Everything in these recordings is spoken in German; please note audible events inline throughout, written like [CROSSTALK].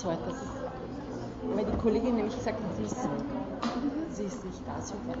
das heute. Das ist, weil die Kollegin nämlich gesagt hat, sie ist, sie ist nicht da. Super.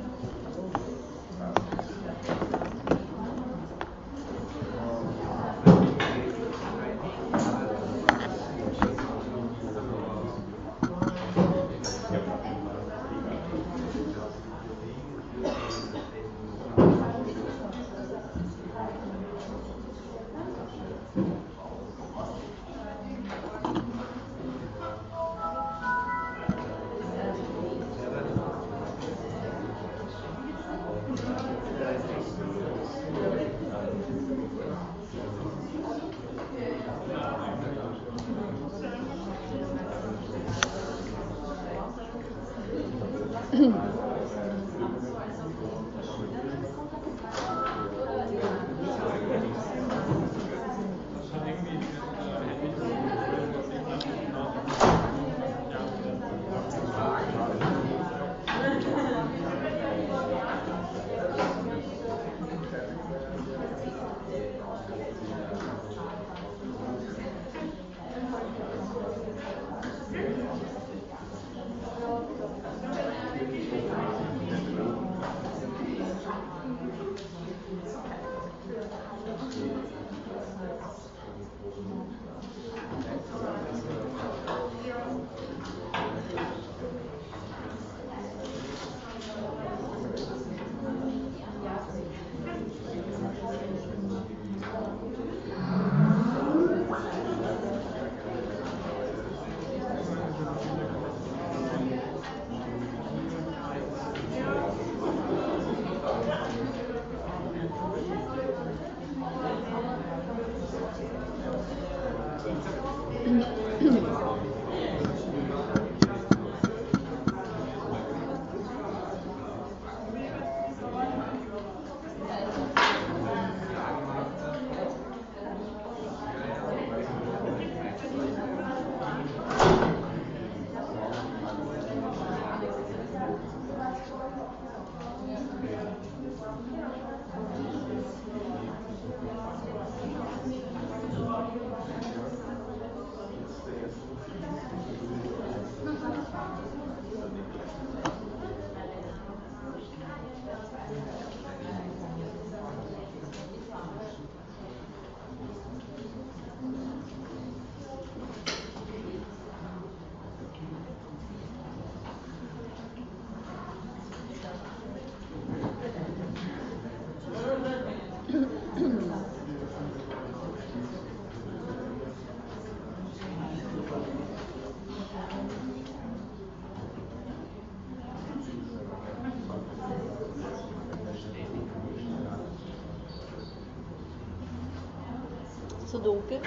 Dunkel.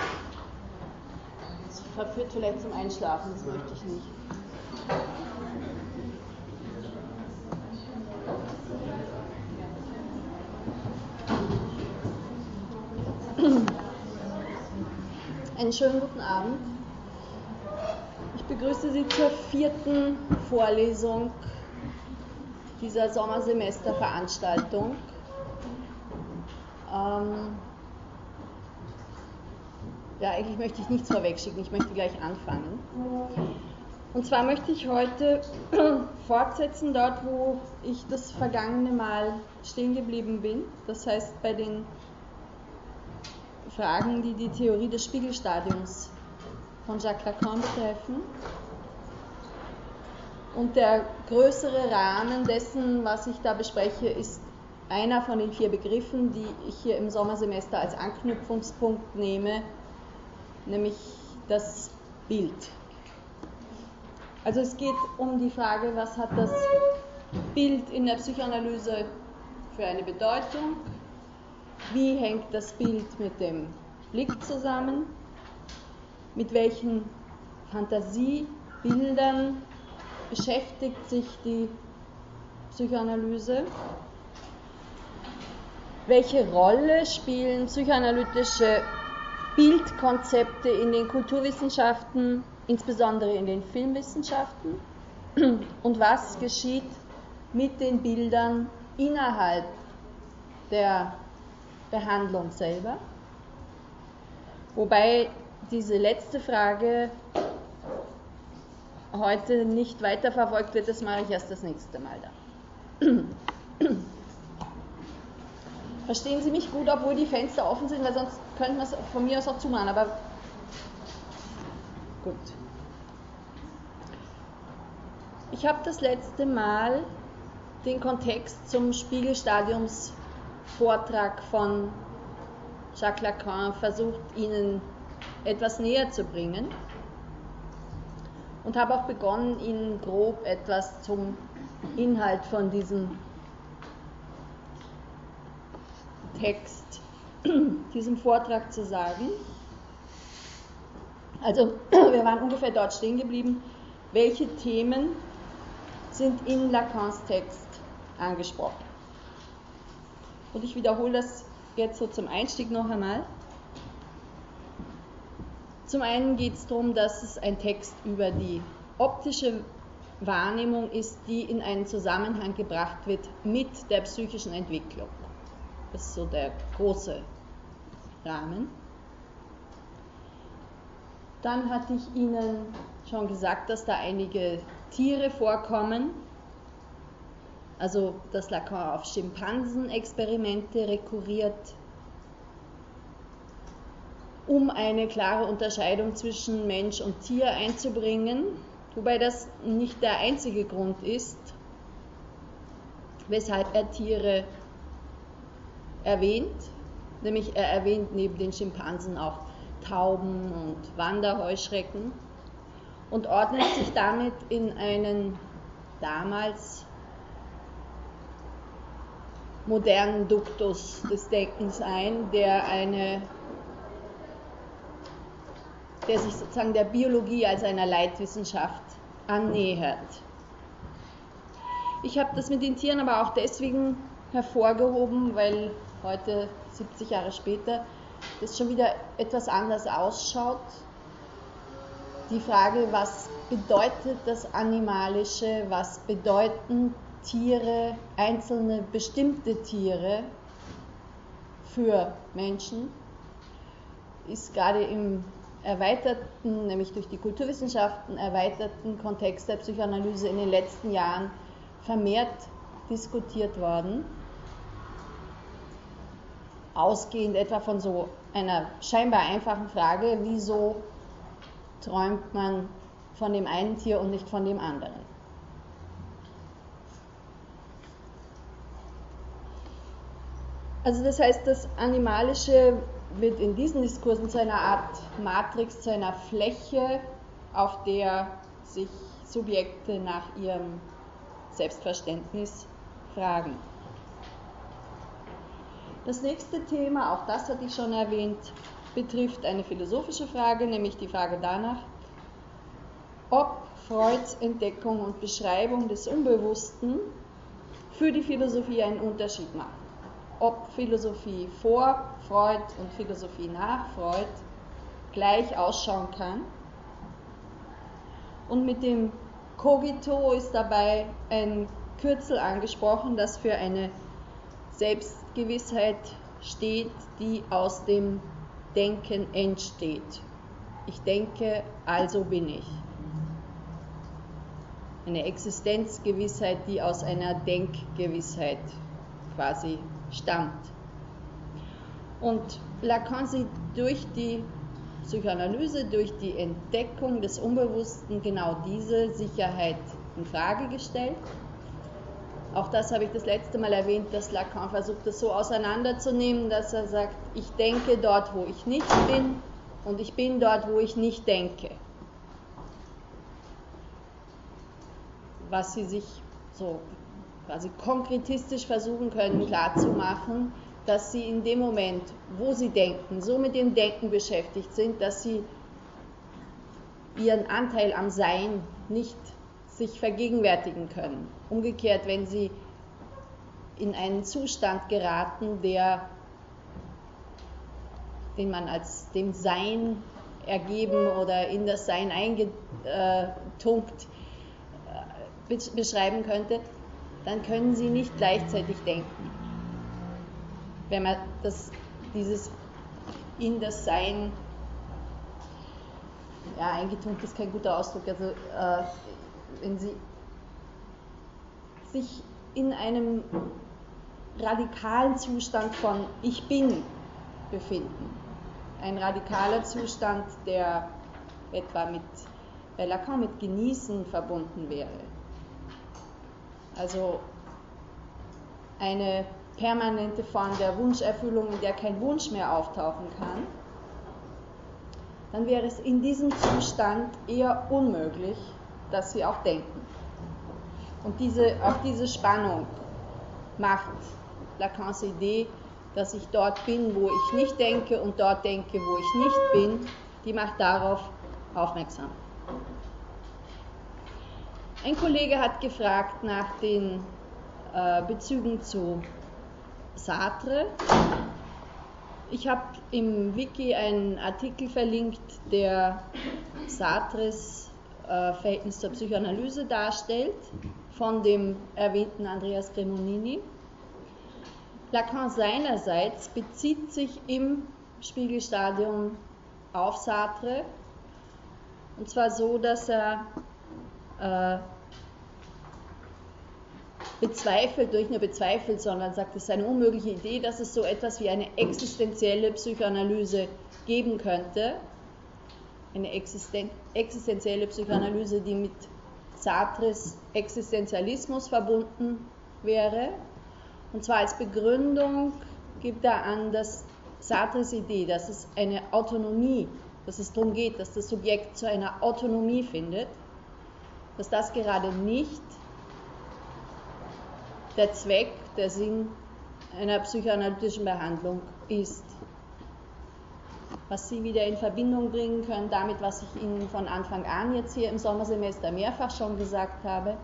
Das verführt vielleicht zum Einschlafen, das möchte ich nicht. Einen schönen guten Abend. Ich begrüße Sie zur vierten Vorlesung dieser Sommersemesterveranstaltung. Ähm, ja, eigentlich möchte ich nichts vorwegschicken, ich möchte gleich anfangen. Und zwar möchte ich heute [CLEARS THROAT] fortsetzen dort, wo ich das vergangene Mal stehen geblieben bin. Das heißt bei den Fragen, die die Theorie des Spiegelstadiums von Jacques Lacan betreffen. Und der größere Rahmen dessen, was ich da bespreche, ist einer von den vier Begriffen, die ich hier im Sommersemester als Anknüpfungspunkt nehme, nämlich das Bild. Also es geht um die Frage, was hat das Bild in der Psychoanalyse für eine Bedeutung, wie hängt das Bild mit dem Blick zusammen, mit welchen Fantasiebildern beschäftigt sich die Psychoanalyse, welche Rolle spielen psychoanalytische Bildkonzepte in den Kulturwissenschaften, insbesondere in den Filmwissenschaften und was geschieht mit den Bildern innerhalb der Behandlung selber. Wobei diese letzte Frage heute nicht weiterverfolgt wird, das mache ich erst das nächste Mal dann. Verstehen Sie mich gut, obwohl die Fenster offen sind, weil sonst könnten wir es von mir aus auch zumachen, aber gut. Ich habe das letzte Mal den Kontext zum Spiegelstadiumsvortrag von Jacques Lacan versucht, Ihnen etwas näher zu bringen und habe auch begonnen, Ihnen grob etwas zum Inhalt von diesem Text, [CLEARS THROAT] diesem Vortrag zu sagen. Also [CLEARS THROAT] wir waren ungefähr dort stehen geblieben, welche Themen sind in Lacans Text angesprochen. Und ich wiederhole das jetzt so zum Einstieg noch einmal. Zum einen geht es darum, dass es ein Text über die optische Wahrnehmung ist, die in einen Zusammenhang gebracht wird mit der psychischen Entwicklung. Das ist so der große Rahmen. Dann hatte ich Ihnen schon gesagt, dass da einige Tiere vorkommen, also dass Lacan auf Schimpansenexperimente rekurriert, um eine klare Unterscheidung zwischen Mensch und Tier einzubringen, wobei das nicht der einzige Grund ist, weshalb er Tiere erwähnt, nämlich er erwähnt neben den Schimpansen auch Tauben und Wanderheuschrecken und ordnet sich damit in einen damals modernen Duktus des Denkens ein, der eine der sich sozusagen der Biologie als einer Leitwissenschaft annähert. Ich habe das mit den Tieren aber auch deswegen hervorgehoben, weil heute, 70 Jahre später, das schon wieder etwas anders ausschaut. Die Frage, was bedeutet das Animalische, was bedeuten Tiere, einzelne bestimmte Tiere für Menschen, ist gerade im erweiterten, nämlich durch die Kulturwissenschaften erweiterten Kontext der Psychoanalyse in den letzten Jahren vermehrt diskutiert worden ausgehend etwa von so einer scheinbar einfachen Frage, wieso träumt man von dem einen Tier und nicht von dem anderen. Also das heißt, das Animalische wird in diesen Diskursen zu einer Art Matrix, zu einer Fläche, auf der sich Subjekte nach ihrem Selbstverständnis fragen. Das nächste Thema, auch das hatte ich schon erwähnt, betrifft eine philosophische Frage, nämlich die Frage danach, ob Freuds Entdeckung und Beschreibung des Unbewussten für die Philosophie einen Unterschied macht. Ob Philosophie vor Freud und Philosophie nach Freud gleich ausschauen kann. Und mit dem Cogito ist dabei ein Kürzel angesprochen, das für eine Selbstgewissheit steht, die aus dem Denken entsteht. Ich denke, also bin ich. Eine Existenzgewissheit, die aus einer Denkgewissheit quasi stammt. Und Lacan sieht durch die Psychoanalyse, durch die Entdeckung des Unbewussten genau diese Sicherheit in Frage gestellt auch das habe ich das letzte Mal erwähnt, dass Lacan versucht, das so auseinanderzunehmen, dass er sagt, ich denke dort, wo ich nicht bin und ich bin dort, wo ich nicht denke. Was sie sich so quasi konkretistisch versuchen können klarzumachen, dass sie in dem Moment, wo sie denken, so mit dem Denken beschäftigt sind, dass sie ihren Anteil am Sein nicht sich vergegenwärtigen können. Umgekehrt, wenn sie in einen Zustand geraten, der, den man als dem Sein ergeben oder in das Sein eingetunkt äh, beschreiben könnte, dann können sie nicht gleichzeitig denken. Wenn man das, dieses in das Sein ja, eingetunkt ist kein guter Ausdruck, also äh, wenn Sie sich in einem radikalen Zustand von Ich bin befinden. Ein radikaler Zustand, der etwa mit, bei Lacan mit Genießen verbunden wäre. Also eine permanente Form der Wunscherfüllung, in der kein Wunsch mehr auftauchen kann, dann wäre es in diesem Zustand eher unmöglich, dass sie auch denken. Und diese, auch diese Spannung macht Lacans Idee, dass ich dort bin, wo ich nicht denke und dort denke, wo ich nicht bin, die macht darauf aufmerksam. Ein Kollege hat gefragt nach den äh, Bezügen zu Sartre. Ich habe im Wiki einen Artikel verlinkt, der Sartres äh, Verhältnis zur Psychoanalyse darstellt, von dem erwähnten Andreas Cremonini. Lacan seinerseits bezieht sich im Spiegelstadium auf Sartre, und zwar so, dass er äh, bezweifelt, durch nur bezweifelt, sondern sagt, es ist eine unmögliche Idee, dass es so etwas wie eine existenzielle Psychoanalyse geben könnte. Eine existen existenzielle Psychoanalyse, die mit Sartres Existenzialismus verbunden wäre. Und zwar als Begründung gibt er an, dass Sartres Idee, dass es eine Autonomie, dass es darum geht, dass das Subjekt zu einer Autonomie findet, dass das gerade nicht der Zweck, der Sinn einer psychoanalytischen Behandlung ist. Was Sie wieder in Verbindung bringen können damit, was ich Ihnen von Anfang an jetzt hier im Sommersemester mehrfach schon gesagt habe,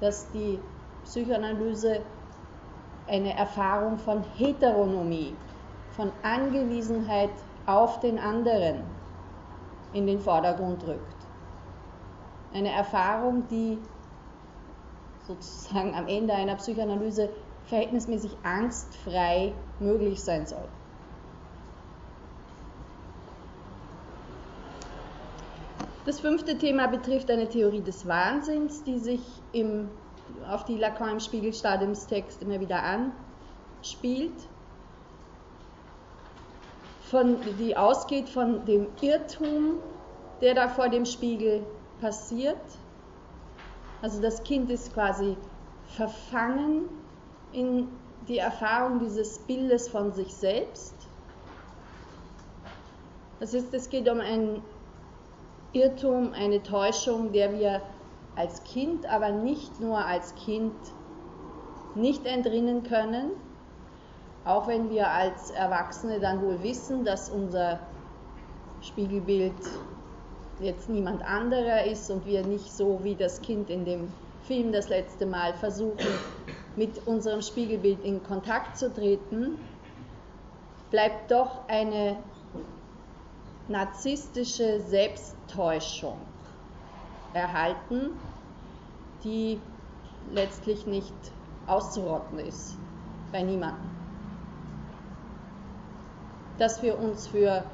dass die Psychoanalyse eine Erfahrung von Heteronomie, von Angewiesenheit auf den anderen in den Vordergrund rückt. Eine Erfahrung, die sozusagen am Ende einer Psychoanalyse verhältnismäßig angstfrei möglich sein soll. Das fünfte Thema betrifft eine Theorie des Wahnsinns, die sich im, auf die Lacan im Spiegelstadiumstext immer wieder anspielt, von, die ausgeht von dem Irrtum, der da vor dem Spiegel passiert also das Kind ist quasi verfangen in die Erfahrung dieses Bildes von sich selbst. Das heißt, es geht um ein Irrtum, eine Täuschung, der wir als Kind, aber nicht nur als Kind nicht entrinnen können, auch wenn wir als Erwachsene dann wohl wissen, dass unser Spiegelbild jetzt niemand anderer ist und wir nicht so wie das Kind in dem Film das letzte Mal versuchen, mit unserem Spiegelbild in Kontakt zu treten, bleibt doch eine narzisstische Selbsttäuschung erhalten, die letztlich nicht auszurotten ist bei niemandem. Dass wir uns für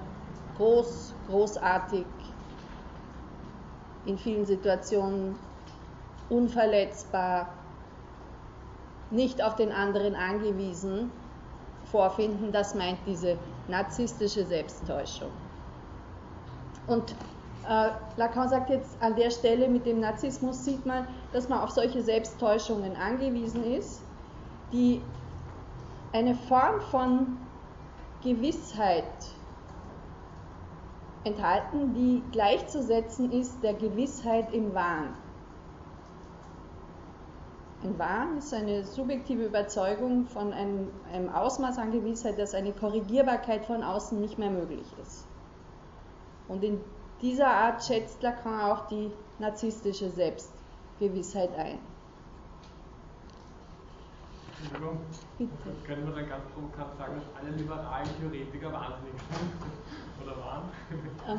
groß, großartig, in vielen Situationen unverletzbar, nicht auf den anderen angewiesen vorfinden, das meint diese narzisstische Selbsttäuschung. Und äh, Lacan sagt jetzt an der Stelle, mit dem Narzissmus sieht man, dass man auf solche Selbsttäuschungen angewiesen ist, die eine Form von Gewissheit enthalten, die gleichzusetzen ist der Gewissheit im Wahn. Ein Wahn ist eine subjektive Überzeugung von einem, einem, Ausmaß an Gewissheit, dass eine Korrigierbarkeit von außen nicht mehr möglich ist. Und in dieser Art schätzt Lacan auch die narzisstische Selbstgewissheit ein. Entschuldigung, Bitte. können wir dann ganz provokant sagen, dass alle liberalen Theoretiker wahnsinnig sind? oder waren? Ähm,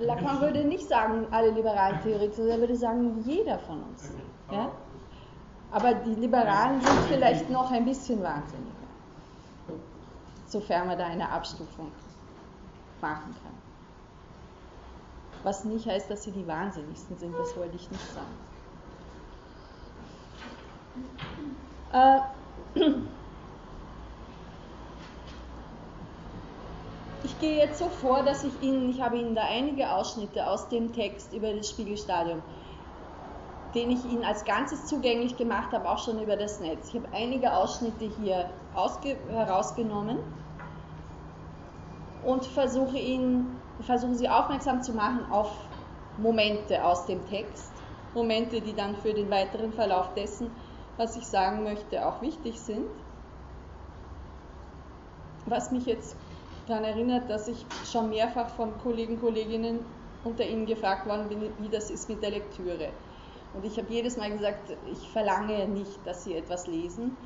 Lacan würde nicht sagen, alle liberalen Theoretiker, er würde sagen, jeder von uns. Okay. Ja? Aber die Liberalen sind vielleicht noch ein bisschen wahnsinniger, sofern man da eine Abstufung machen kann. Was nicht heißt, dass sie die Wahnsinnigsten sind, das wollte ich nicht sagen. Äh, ich gehe jetzt so vor, dass ich Ihnen, ich habe Ihnen da einige Ausschnitte aus dem Text über das Spiegelstadium, den ich Ihnen als Ganzes zugänglich gemacht habe, auch schon über das Netz. Ich habe einige Ausschnitte hier herausgenommen und versuche Ihnen, versuche Sie aufmerksam zu machen auf Momente aus dem Text, Momente, die dann für den weiteren Verlauf dessen, was ich sagen möchte, auch wichtig sind. Was mich jetzt daran erinnert, dass ich schon mehrfach von Kollegen, und Kolleginnen unter Ihnen gefragt worden bin, wie das ist mit der Lektüre. Und ich habe jedes Mal gesagt, ich verlange nicht, dass Sie etwas lesen.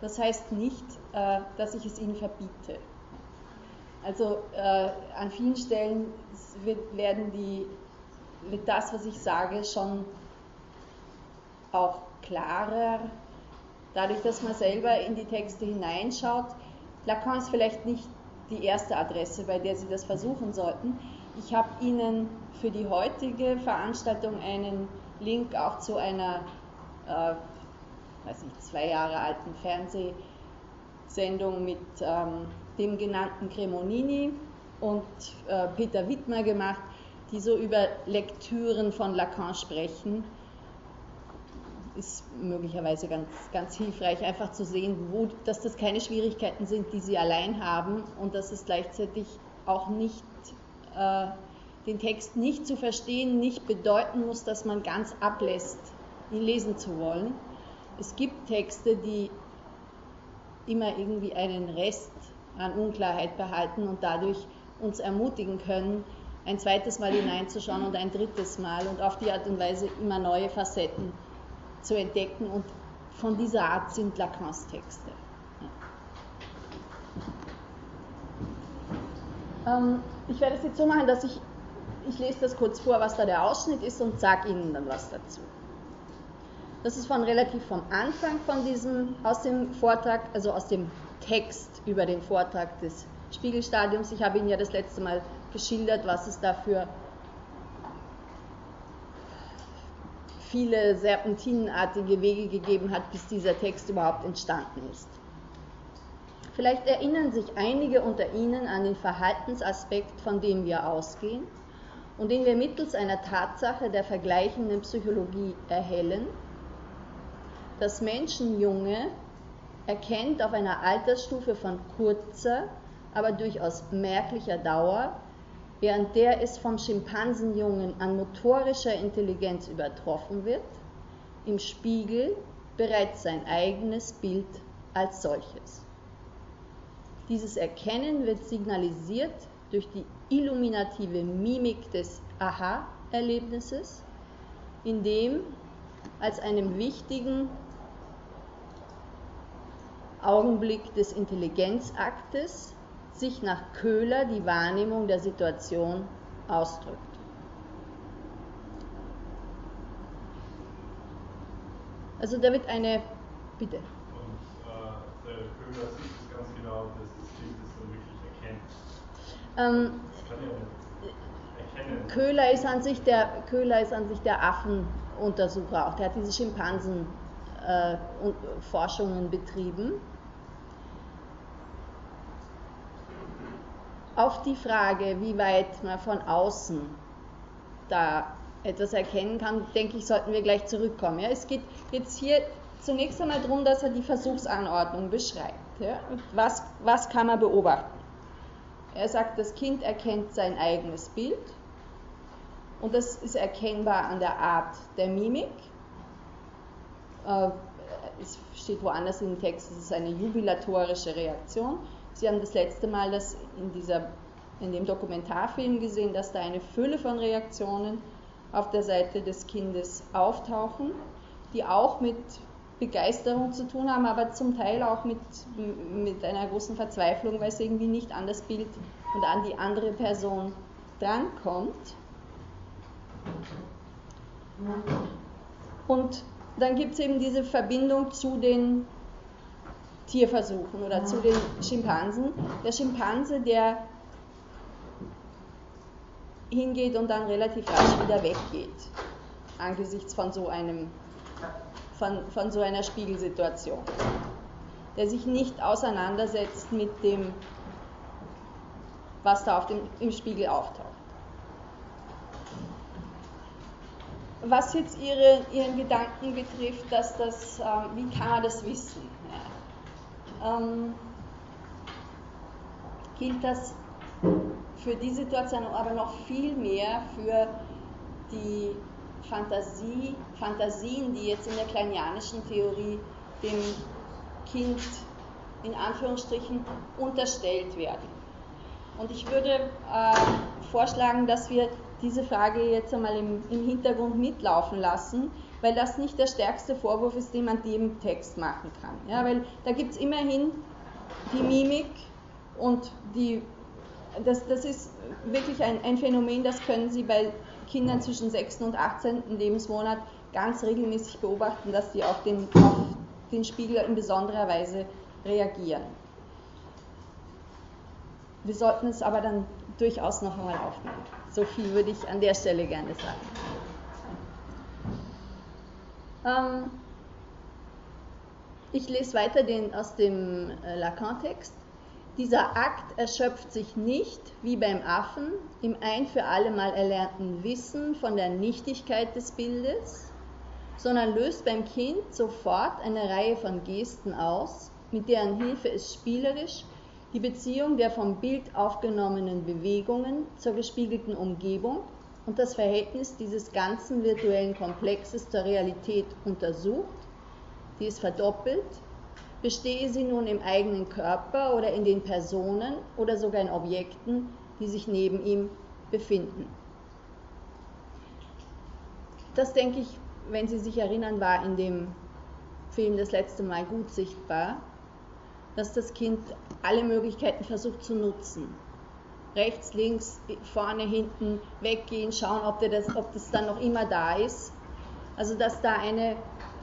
Das heißt nicht, äh, dass ich es Ihnen verbiete. Also äh, an vielen Stellen wird, werden die, wird das, was ich sage, schon auch klarer, dadurch, dass man selber in die Texte hineinschaut. Lacan ist vielleicht nicht die erste Adresse, bei der Sie das versuchen sollten. Ich habe Ihnen für die heutige Veranstaltung einen Link auch zu einer, äh, weiß nicht, zwei Jahre alten Fernsehsendung mit ähm, dem genannten Cremonini und äh, Peter Wittmer gemacht, die so über Lektüren von Lacan sprechen. Ist möglicherweise ganz, ganz hilfreich, einfach zu sehen, wo, dass das keine Schwierigkeiten sind, die sie allein haben und dass es gleichzeitig auch nicht äh, den Text nicht zu verstehen, nicht bedeuten muss, dass man ganz ablässt, ihn lesen zu wollen. Es gibt Texte, die immer irgendwie einen Rest an Unklarheit behalten und dadurch uns ermutigen können, ein zweites Mal hineinzuschauen und ein drittes Mal und auf die Art und Weise immer neue Facetten zu entdecken. Und von dieser Art sind Lacans Texte. Ähm, ich werde es jetzt so machen, dass ich, ich lese das kurz vor, was da der Ausschnitt ist und sage Ihnen dann was dazu. Das ist von relativ vom Anfang von diesem, aus dem Vortrag, also aus dem Text über den Vortrag des Spiegelstadiums. Ich habe Ihnen ja das letzte Mal geschildert, was es dafür viele serpentinenartige Wege gegeben hat, bis dieser Text überhaupt entstanden ist. Vielleicht erinnern sich einige unter Ihnen an den Verhaltensaspekt, von dem wir ausgehen und den wir mittels einer Tatsache der vergleichenden Psychologie erhellen, dass Menschen junge erkennt auf einer Altersstufe von kurzer, aber durchaus merklicher Dauer, während der es vom Schimpansenjungen an motorischer Intelligenz übertroffen wird, im Spiegel bereits sein eigenes Bild als solches. Dieses Erkennen wird signalisiert durch die illuminative Mimik des Aha-Erlebnisses, in dem als einem wichtigen Augenblick des Intelligenzaktes sich nach Köhler die Wahrnehmung der Situation ausdrückt. Also da wird eine, bitte. Und äh, der Köhler sieht es ganz genau, dass das Kind es dann wirklich erkennt. Ähm, das kann ja erkennen. Köhler ist an sich der, Köhler ist an sich der Affenuntersucher auch. Der hat diese Schimpansen äh, Forschungen betrieben. Auf die Frage, wie weit man von außen da etwas erkennen kann, denke ich, sollten wir gleich zurückkommen. Ja, es geht jetzt hier zunächst einmal darum, dass er die Versuchsanordnung beschreibt. Ja? Was, was kann man beobachten? Er sagt, das Kind erkennt sein eigenes Bild und das ist erkennbar an der Art der Mimik. Äh, es steht woanders im Text, es ist eine jubilatorische Reaktion. Sie haben das letzte Mal das in, dieser, in dem Dokumentarfilm gesehen, dass da eine Fülle von Reaktionen auf der Seite des Kindes auftauchen, die auch mit Begeisterung zu tun haben, aber zum Teil auch mit, mit einer großen Verzweiflung, weil es irgendwie nicht an das Bild und an die andere Person drankommt. Und dann gibt es eben diese Verbindung zu den Tierversuchen oder zu den Schimpansen. Der Schimpanse, der hingeht und dann relativ rasch wieder weggeht, angesichts von so, einem, von, von so einer Spiegelsituation, der sich nicht auseinandersetzt mit dem, was da auf dem, im Spiegel auftaucht. Was jetzt ihre, Ihren Gedanken betrifft, dass das, äh, wie kann man das wissen? Ja. Ähm, gilt das für die Situation, aber noch viel mehr für die Fantasie, Fantasien, die jetzt in der kleinianischen Theorie dem Kind in Anführungsstrichen unterstellt werden. Und ich würde äh, vorschlagen, dass wir diese Frage jetzt einmal im, im, Hintergrund mitlaufen lassen, weil das nicht der stärkste Vorwurf ist, den man dem Text machen kann. Ja, weil da gibt es immerhin die Mimik und die das, das ist wirklich ein, ein Phänomen, das können Sie bei Kindern zwischen 6. und 18. Lebensmonat ganz regelmäßig beobachten, dass sie auf den, auf den Spiegel in besonderer Weise reagieren. Wir sollten es aber dann durchaus noch einmal aufnehmen. So viel würde ich an der Stelle gerne sagen. Ähm, ich lese weiter den, aus dem äh, Lacan-Text. Dieser Akt erschöpft sich nicht, wie beim Affen, im ein für allemal erlernten Wissen von der Nichtigkeit des Bildes, sondern löst beim Kind sofort eine Reihe von Gesten aus, mit deren Hilfe es spielerisch die Beziehung der vom Bild aufgenommenen Bewegungen zur gespiegelten Umgebung und das Verhältnis dieses ganzen virtuellen Komplexes zur Realität untersucht, die es verdoppelt bestehe sie nun im eigenen Körper oder in den Personen oder sogar in Objekten, die sich neben ihm befinden. Das denke ich, wenn Sie sich erinnern, war in dem Film das letzte Mal gut sichtbar, dass das Kind alle Möglichkeiten versucht zu nutzen. Rechts, links, vorne, hinten, weggehen, schauen, ob, das, ob das dann noch immer da ist. Also dass da eine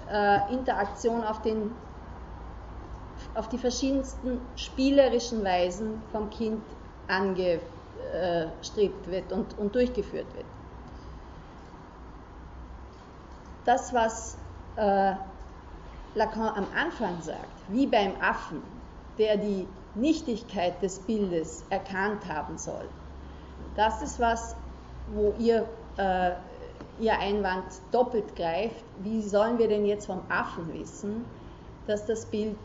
äh, Interaktion auf den auf die verschiedensten spielerischen Weisen vom Kind angestrebt wird und, und durchgeführt wird. Das, was äh, Lacan am Anfang sagt, wie beim Affen, der die Nichtigkeit des Bildes erkannt haben soll, das ist was, wo ihr, äh, ihr Einwand doppelt greift. Wie sollen wir denn jetzt vom Affen wissen, dass das Bild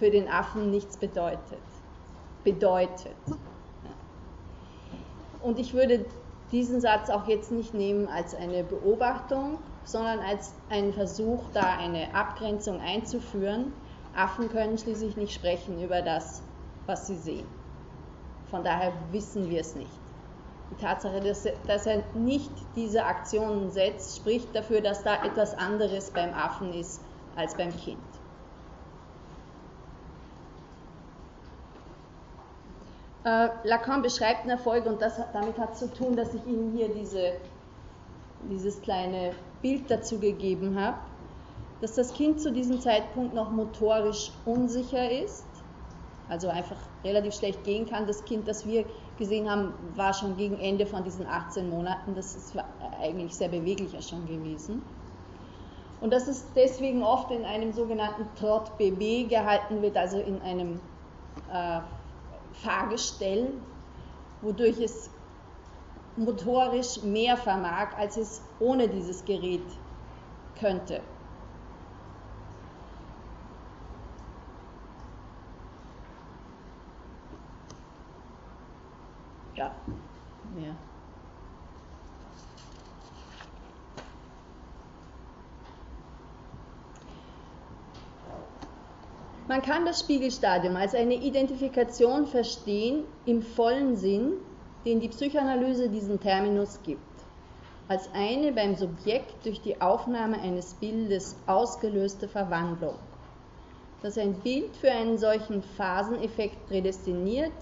für den Affen nichts bedeutet. Bedeutet. Und ich würde diesen Satz auch jetzt nicht nehmen als eine Beobachtung, sondern als einen Versuch, da eine Abgrenzung einzuführen. Affen können schließlich nicht sprechen über das, was sie sehen. Von daher wissen wir es nicht. Die Tatsache, dass, dass er nicht diese Aktionen setzt, spricht dafür, dass da etwas anderes beim Affen ist als beim Kind. Äh, Lacan beschreibt einen Erfolg und das, damit hat zu tun, dass ich Ihnen hier diese, dieses kleine Bild dazu gegeben habe, dass das Kind zu diesem Zeitpunkt noch motorisch unsicher ist, also einfach relativ schlecht gehen kann. Das Kind, das wir gesehen haben, war schon gegen Ende von diesen 18 Monaten, das ist eigentlich sehr beweglicher schon gewesen. Und dass es deswegen oft in einem sogenannten Trot BB gehalten wird, also in einem äh, Fahrgestell, wodurch es motorisch mehr vermag, als es ohne dieses Gerät könnte. Ja, mehr. Man kann das Spiegelstadium als eine Identifikation verstehen im vollen Sinn, den die Psychoanalyse diesen Terminus gibt, als eine beim Subjekt durch die Aufnahme eines Bildes ausgelöste Verwandlung. Dass ein Bild für einen solchen Phaseneffekt prädestiniert,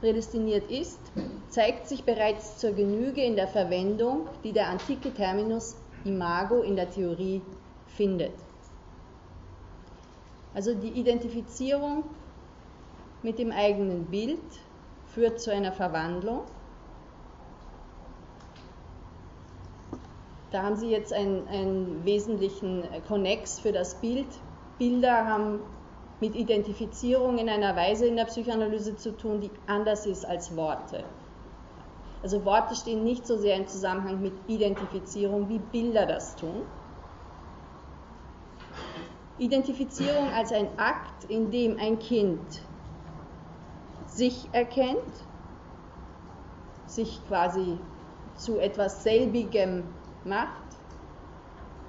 prädestiniert ist, zeigt sich bereits zur Genüge in der Verwendung, die der antike Terminus Imago in der Theorie findet. Also die Identifizierung mit dem eigenen Bild führt zu einer Verwandlung. da haben Sie jetzt einen, einen wesentlichen Konnex für das Bild. Bilder haben mit Identifizierung in einer Weise in der Psychoanalyse zu tun, die anders ist als Worte. Also Worte stehen nicht so sehr im Zusammenhang mit Identifizierung, wie Bilder das tun. Identifizierung als ein Akt, in dem ein Kind sich erkennt, sich quasi zu etwas Selbigem macht.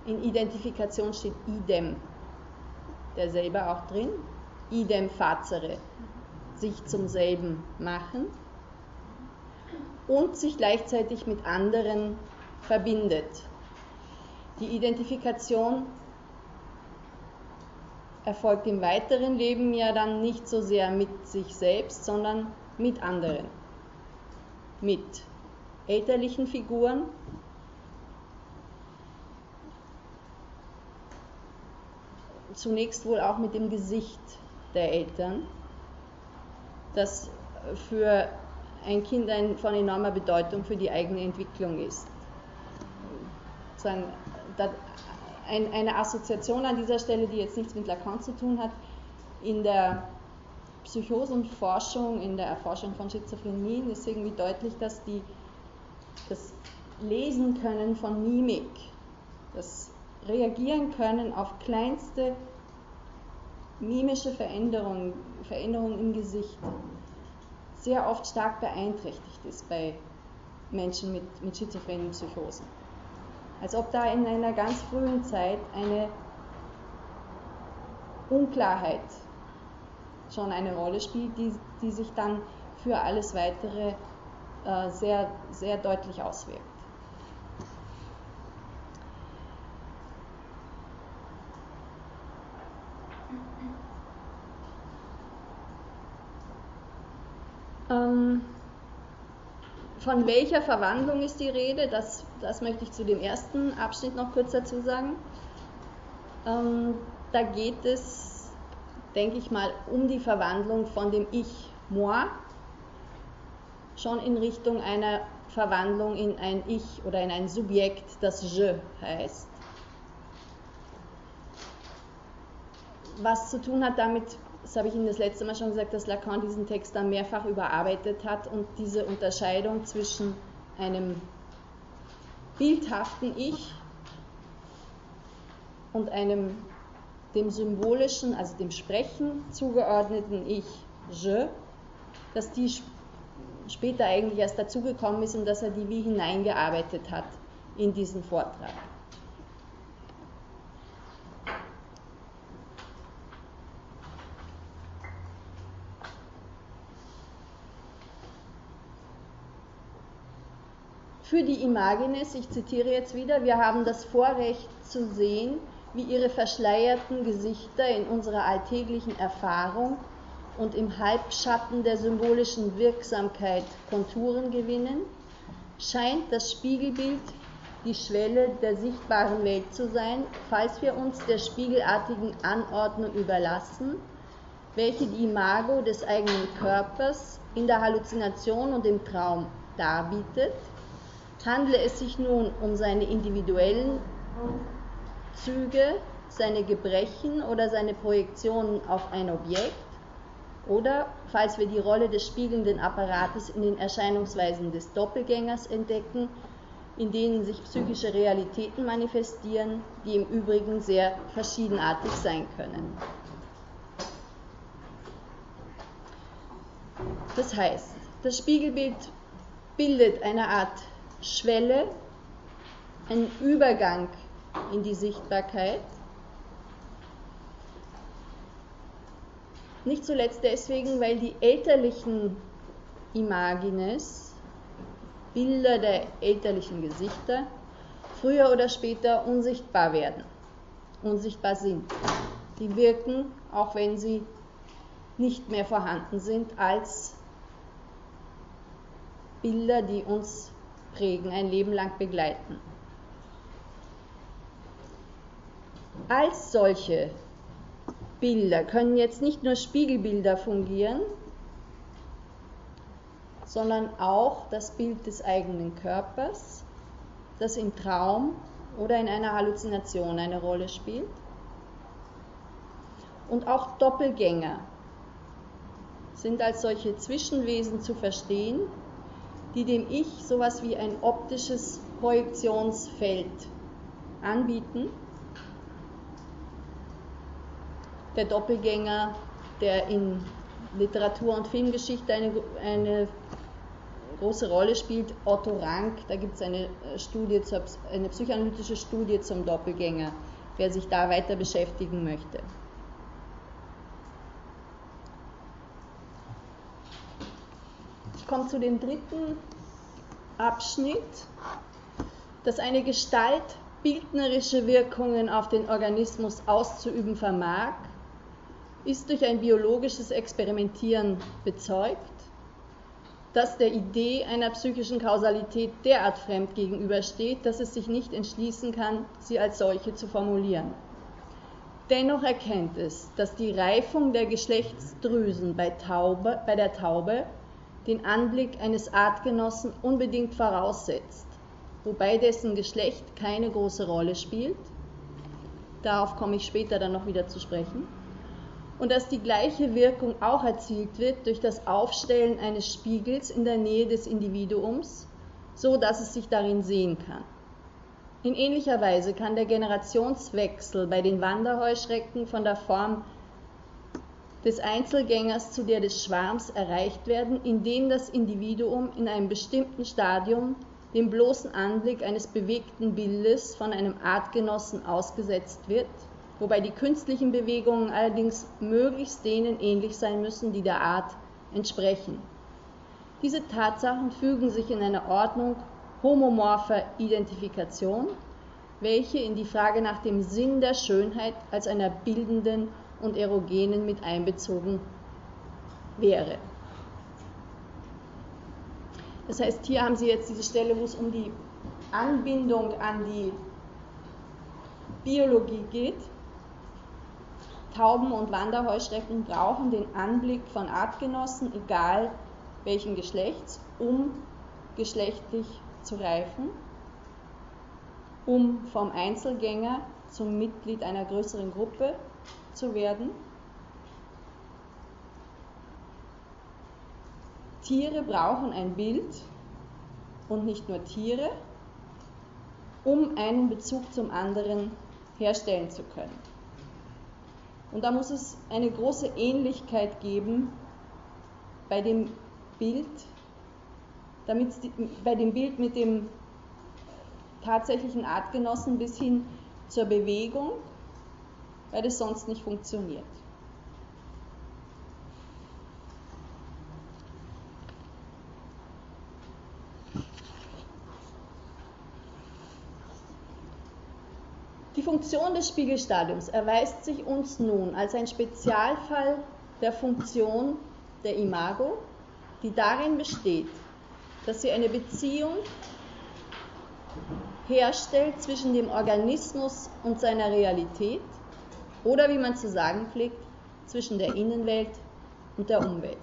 In Identifikation steht idem, der selber auch drin, idem facere, sich zum selben machen und sich gleichzeitig mit anderen verbindet. Die Identifikation erfolgt im weiteren Leben ja dann nicht so sehr mit sich selbst, sondern mit anderen. Mit elterlichen Figuren, zunächst wohl auch mit dem Gesicht der Eltern, das für ein Kind ein, von enormer Bedeutung für die eigene Entwicklung ist. eine Assoziation an dieser Stelle, die jetzt nichts mit Lacan zu tun hat, in der Psychosenforschung, in der Erforschung von Schizophrenien ist irgendwie deutlich, dass die, das Lesen können von Mimik, das Reagieren können auf kleinste mimische Veränderungen, Veränderungen im Gesicht, sehr oft stark beeinträchtigt ist bei Menschen mit, mit schizophrenen Psychosen. Als ob da in einer ganz frühen Zeit eine Unklarheit schon eine Rolle spielt, die, die sich dann für alles Weitere äh, sehr, sehr deutlich auswirkt. Ähm, von welcher Verwandlung ist die Rede? Das, das möchte ich zu dem ersten Abschnitt noch kurz dazu sagen. Ähm, da geht es, denke ich mal, um die Verwandlung von dem Ich, moi, schon in Richtung einer Verwandlung in ein Ich oder in ein Subjekt, das Je heißt. Was zu tun hat damit, das habe ich Ihnen das letzte Mal schon gesagt, dass Lacan diesen Text dann mehrfach überarbeitet hat und diese Unterscheidung zwischen einem bildhaften Ich und einem dem symbolischen, also dem Sprechen zugeordneten Ich, Je, dass die später eigentlich erst dazugekommen ist und dass er die wie hineingearbeitet hat in diesen Vortrag. Für die Imagines, ich zitiere jetzt wieder, wir haben das Vorrecht zu sehen, wie ihre verschleierten Gesichter in unserer alltäglichen Erfahrung und im Halbschatten der symbolischen Wirksamkeit Konturen gewinnen, scheint das Spiegelbild die Schwelle der sichtbaren Welt zu sein, falls wir uns der spiegelartigen Anordnung überlassen, welche die Imago des eigenen Körpers in der Halluzination und im Traum darbietet Handle es sich nun um seine individuellen Züge, seine Gebrechen oder seine Projektionen auf ein Objekt, oder falls wir die Rolle des spiegelnden Apparates in den Erscheinungsweisen des Doppelgängers entdecken, in denen sich psychische Realitäten manifestieren, die im Übrigen sehr verschiedenartig sein können. Das heißt, das Spiegelbild bildet eine Art Schwelle, ein Übergang in die Sichtbarkeit. Nicht zuletzt deswegen, weil die elterlichen Imagines, Bilder der elterlichen Gesichter, früher oder später unsichtbar werden, unsichtbar sind. Die wirken, auch wenn sie nicht mehr vorhanden sind, als Bilder, die uns prägen, ein Leben lang begleiten. Als solche Bilder können jetzt nicht nur Spiegelbilder fungieren, sondern auch das Bild des eigenen Körpers, das im Traum oder in einer Halluzination eine Rolle spielt. Und auch Doppelgänger sind als solche Zwischenwesen zu verstehen, die dem Ich sowas wie ein optisches Projektionsfeld anbieten. Der Doppelgänger, der in Literatur- und Filmgeschichte eine, eine große Rolle spielt, Otto Rank, da gibt es eine äh, Studie, eine psychoanalytische Studie zum Doppelgänger, wer sich da weiter beschäftigen möchte. Ich komme zu dem dritten Abschnitt, dass eine Gestalt bildnerische Wirkungen auf den Organismus auszuüben vermag, ist durch ein biologisches Experimentieren bezeugt, das der Idee einer psychischen Kausalität derart fremd gegenübersteht, dass es sich nicht entschließen kann, sie als solche zu formulieren. Dennoch erkennt es, dass die Reifung der Geschlechtsdrüsen bei, Taube, bei der Taube den Anblick eines Artgenossen unbedingt voraussetzt, wobei dessen Geschlecht keine große Rolle spielt. Darauf komme ich später dann noch wieder zu sprechen. Und dass die gleiche Wirkung auch erzielt wird durch das Aufstellen eines Spiegels in der Nähe des Individuums, so dass es sich darin sehen kann. In ähnlicher Weise kann der Generationswechsel bei den Wanderheuschrecken von der Form des Einzelgängers zu der des Schwarms erreicht werden, indem das Individuum in einem bestimmten Stadium dem bloßen Anblick eines bewegten Bildes von einem Artgenossen ausgesetzt wird, wobei die künstlichen Bewegungen allerdings möglichst denen ähnlich sein müssen, die der Art entsprechen. Diese Tatsachen fügen sich in eine Ordnung homomorpher Identifikation, welche in die Frage nach dem Sinn der Schönheit als einer bildenden und Erogenen mit einbezogen wäre. Das heißt, hier haben Sie jetzt diese Stelle, wo es um die Anbindung an die Biologie geht. Tauben und Wanderheuschrecken brauchen den Anblick von Artgenossen, egal welchen Geschlechts, um geschlechtlich zu reifen, um vom Einzelgänger zum Mitglied einer größeren Gruppe zu werden. Tiere brauchen ein Bild und nicht nur Tiere, um einen Bezug zum anderen herstellen zu können. Und da muss es eine große Ähnlichkeit geben bei dem Bild, damit bei dem Bild mit dem tatsächlichen Artgenossen bis hin zur Bewegung weil es sonst nicht funktioniert. Die Funktion des Spiegelstadiums erweist sich uns nun als ein Spezialfall der Funktion der Imago, die darin besteht, dass sie eine Beziehung herstellt zwischen dem Organismus und seiner Realität oder wie man zu sagen pflegt, zwischen der Innenwelt und der Umwelt.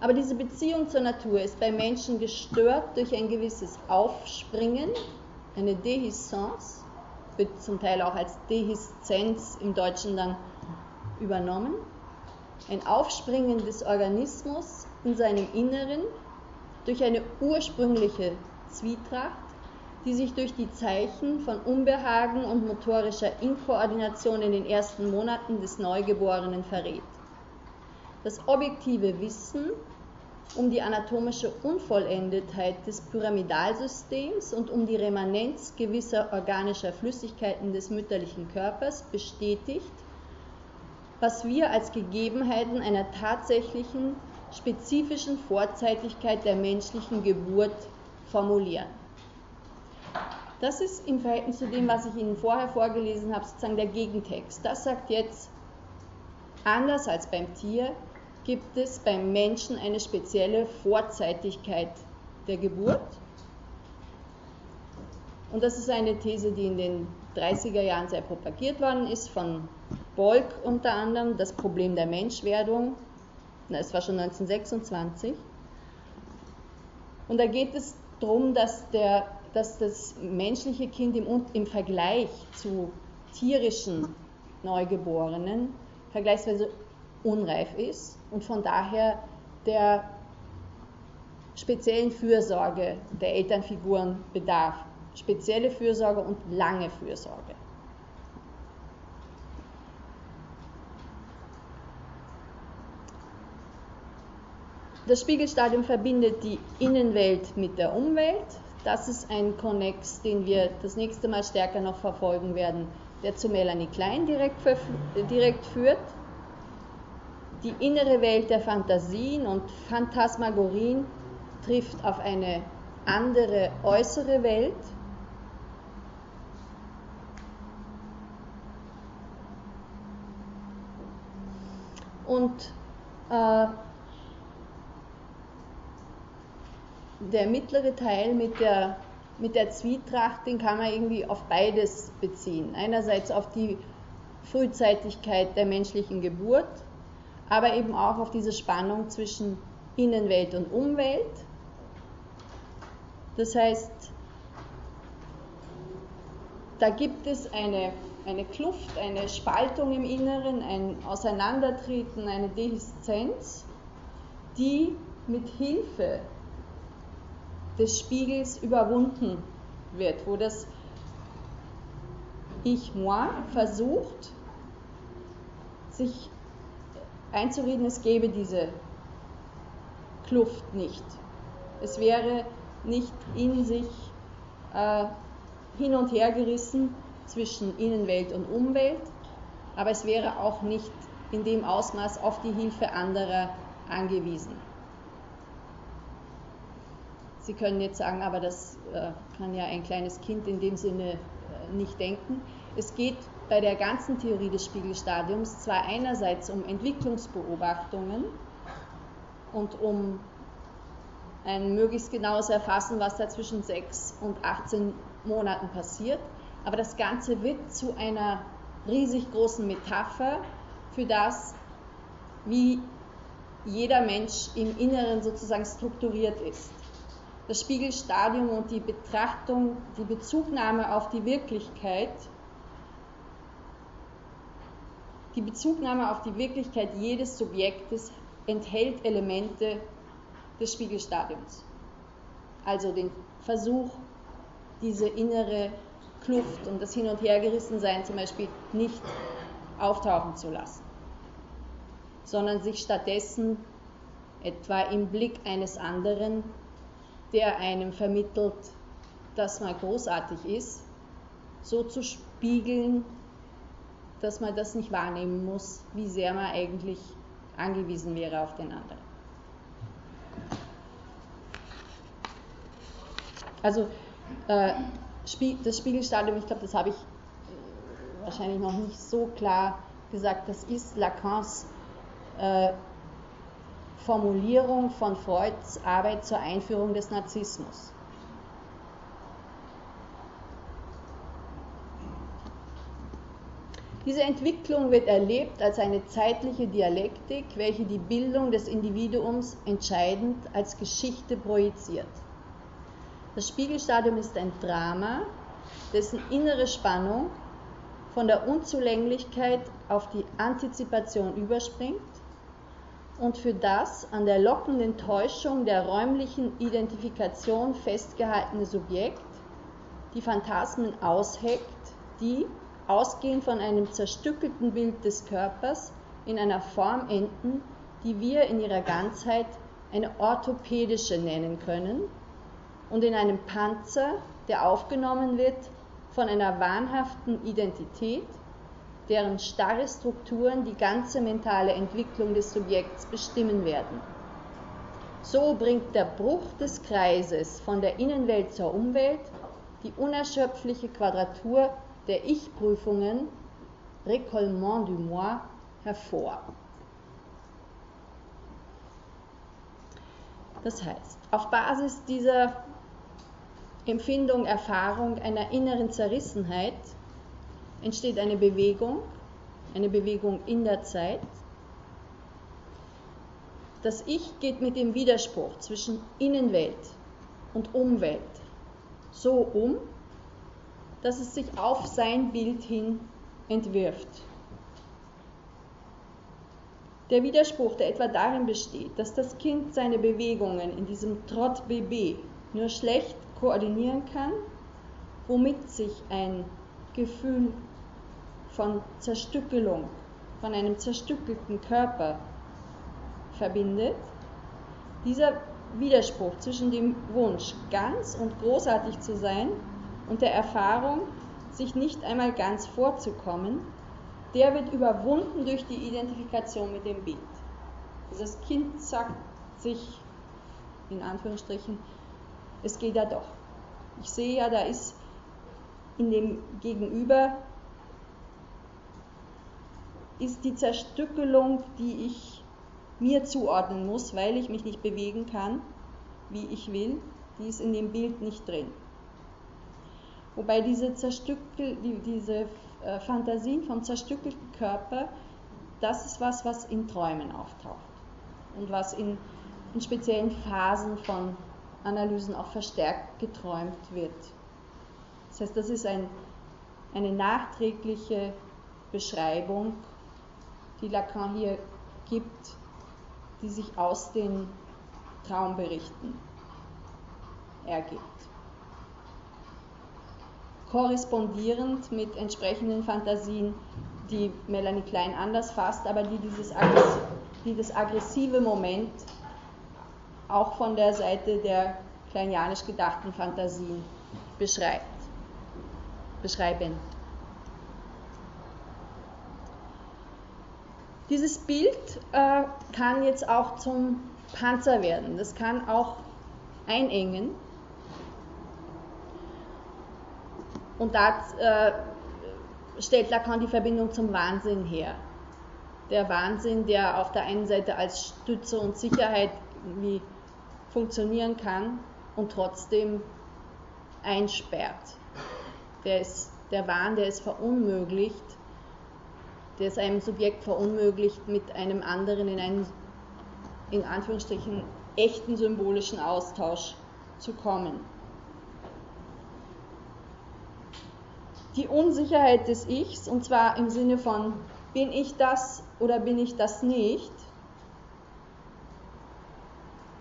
Aber diese Beziehung zur Natur ist bei Menschen gestört durch ein gewisses Aufspringen, eine Dehiscence, wird zum Teil auch als Dehiszenz im Deutschen dann übernommen, ein Aufspringen des Organismus in seinem Inneren durch eine ursprüngliche Zwietracht die sich durch die Zeichen von Unbehagen und motorischer Inkoordination in den ersten Monaten des Neugeborenen verrät. Das objektive Wissen um die anatomische Unvollendetheit des Pyramidalsystems und um die Remanenz gewisser organischer Flüssigkeiten des mütterlichen Körpers bestätigt, was wir als Gegebenheiten einer tatsächlichen, spezifischen Vorzeitigkeit der menschlichen Geburt formulieren. Das ist im Verhältnis zu dem, was ich Ihnen vorher vorgelesen habe, sozusagen der Gegentext. Das sagt jetzt, anders als beim Tier gibt es beim Menschen eine spezielle Vorzeitigkeit der Geburt. Und das ist eine These, die in den 30er Jahren sehr propagiert worden ist, von Bolk unter anderem, das Problem der Menschwerdung. Es war schon 1926. Und da geht es darum, dass der dass das menschliche Kind im, im Vergleich zu tierischen Neugeborenen vergleichsweise unreif ist und von daher der speziellen Fürsorge der Elternfiguren bedarf. Spezielle Fürsorge und lange Fürsorge. Das Spiegelstadium verbindet die Innenwelt mit der Umwelt. Das ist ein Konnex, den wir das nächste Mal stärker noch verfolgen werden, der zu Melanie Klein direkt, direkt führt. Die innere Welt der Fantasien und Phantasmagorien trifft auf eine andere äußere Welt. Und äh, der mittlere Teil mit der, mit der Zwietracht, den kann man irgendwie auf beides beziehen. Einerseits auf die Frühzeitigkeit der menschlichen Geburt, aber eben auch auf diese Spannung zwischen Innenwelt und Umwelt. Das heißt, da gibt es eine, eine Kluft, eine Spaltung im Inneren, ein Auseinandertreten, eine Dehiszenz, die mit Hilfe des Spiegels überwunden wird, wo das Ich-Moi versucht, sich einzureden, es gäbe diese Kluft nicht. Es wäre nicht in sich äh, hin und her gerissen zwischen Innenwelt und Umwelt, aber es wäre auch nicht in dem Ausmaß auf die Hilfe anderer angewiesen. Sie können jetzt sagen, aber das äh, kann ja ein kleines Kind in dem Sinne äh, nicht denken. Es geht bei der ganzen Theorie des Spiegelstadiums zwar einerseits um Entwicklungsbeobachtungen und um ein möglichst genaues Erfassen, was da zwischen 6 und 18 Monaten passiert, aber das Ganze wird zu einer riesig großen Metapher für das, wie jeder Mensch im Inneren sozusagen strukturiert ist das Spiegelstadium und die Betrachtung, die Bezugnahme auf die Wirklichkeit, die Bezugnahme auf die Wirklichkeit jedes Subjektes enthält Elemente des Spiegelstadiums. Also den Versuch, diese innere Kluft und das Hin- und Hergerissensein zum Beispiel nicht auftauchen zu lassen, sondern sich stattdessen etwa im Blick eines anderen der einem vermittelt, dass man großartig ist, so zu spiegeln, dass man das nicht wahrnehmen muss, wie sehr man eigentlich angewiesen wäre auf den anderen. Also äh, das Spiegelstadium, ich glaube, das habe ich äh, wahrscheinlich noch nicht so klar gesagt, das ist Lacans äh, Formulierung von Freuds Arbeit zur Einführung des Narzissmus. Diese Entwicklung wird erlebt als eine zeitliche Dialektik, welche die Bildung des Individuums entscheidend als Geschichte projiziert. Das Spiegelstadium ist ein Drama, dessen innere Spannung von der Unzulänglichkeit auf die Antizipation überspringt und für das an der lockenden Täuschung der räumlichen Identifikation festgehaltene Subjekt die Phantasmen ausheckt, die, ausgehend von einem zerstückelten Bild des Körpers, in einer Form enden, die wir in ihrer Ganzheit eine orthopädische nennen können und in einem Panzer, der aufgenommen wird von einer wahnhaften Identität, deren starre Strukturen die ganze mentale Entwicklung des Subjekts bestimmen werden. So bringt der Bruch des Kreises von der Innenwelt zur Umwelt die unerschöpfliche Quadratur der Ich-Prüfungen, Recollement du Moi, hervor. Das heißt, auf Basis dieser Empfindung, Erfahrung einer inneren Zerrissenheit entsteht eine Bewegung, eine Bewegung in der Zeit. Das Ich geht mit dem Widerspruch zwischen Innenwelt und Umwelt so um, dass es sich auf sein Bild hin entwirft. Der Widerspruch, der etwa darin besteht, dass das Kind seine Bewegungen in diesem Trott-BB nur schlecht koordinieren kann, womit sich ein Gefühl von Zerstückelung, von einem zerstückelten Körper verbindet, dieser Widerspruch zwischen dem Wunsch, ganz und großartig zu sein und der Erfahrung, sich nicht einmal ganz vorzukommen, der wird überwunden durch die Identifikation mit dem Bild. Also das Kind sagt sich, in Anführungsstrichen, es geht ja doch. Ich sehe ja, da ist in dem Gegenüber ist die Zerstückelung, die ich mir zuordnen muss, weil ich mich nicht bewegen kann, wie ich will, die ist in dem Bild nicht drin. Wobei diese, Zerstückel, die, diese äh, Fantasien vom zerstückelten Körper, das ist was, was in Träumen auftaucht und was in, in speziellen Phasen von Analysen auch verstärkt geträumt wird. Das heißt, das ist ein, eine nachträgliche Beschreibung, die Lacan hier gibt, die sich aus den Traumberichten ergibt. Korrespondierend mit entsprechenden Fantasien, die Melanie Klein anders fasst, aber die, dieses die das aggressive Moment auch von der Seite der kleinianisch gedachten Fantasien beschreibt beschreiben. Dieses Bild äh, kann jetzt auch zum Panzer werden. Das kann auch einengen. Und da äh, stellt Lacan die Verbindung zum Wahnsinn her. Der Wahnsinn, der auf der einen Seite als Stütze und Sicherheit irgendwie funktionieren kann und trotzdem einsperrt der, ist, der Wahn, der ist verunmöglicht, der ist einem Subjekt verunmöglicht, mit einem anderen in einen, in Anführungsstrichen, echten symbolischen Austausch zu kommen. Die Unsicherheit des Ichs, und zwar im Sinne von, bin ich das oder bin ich das nicht,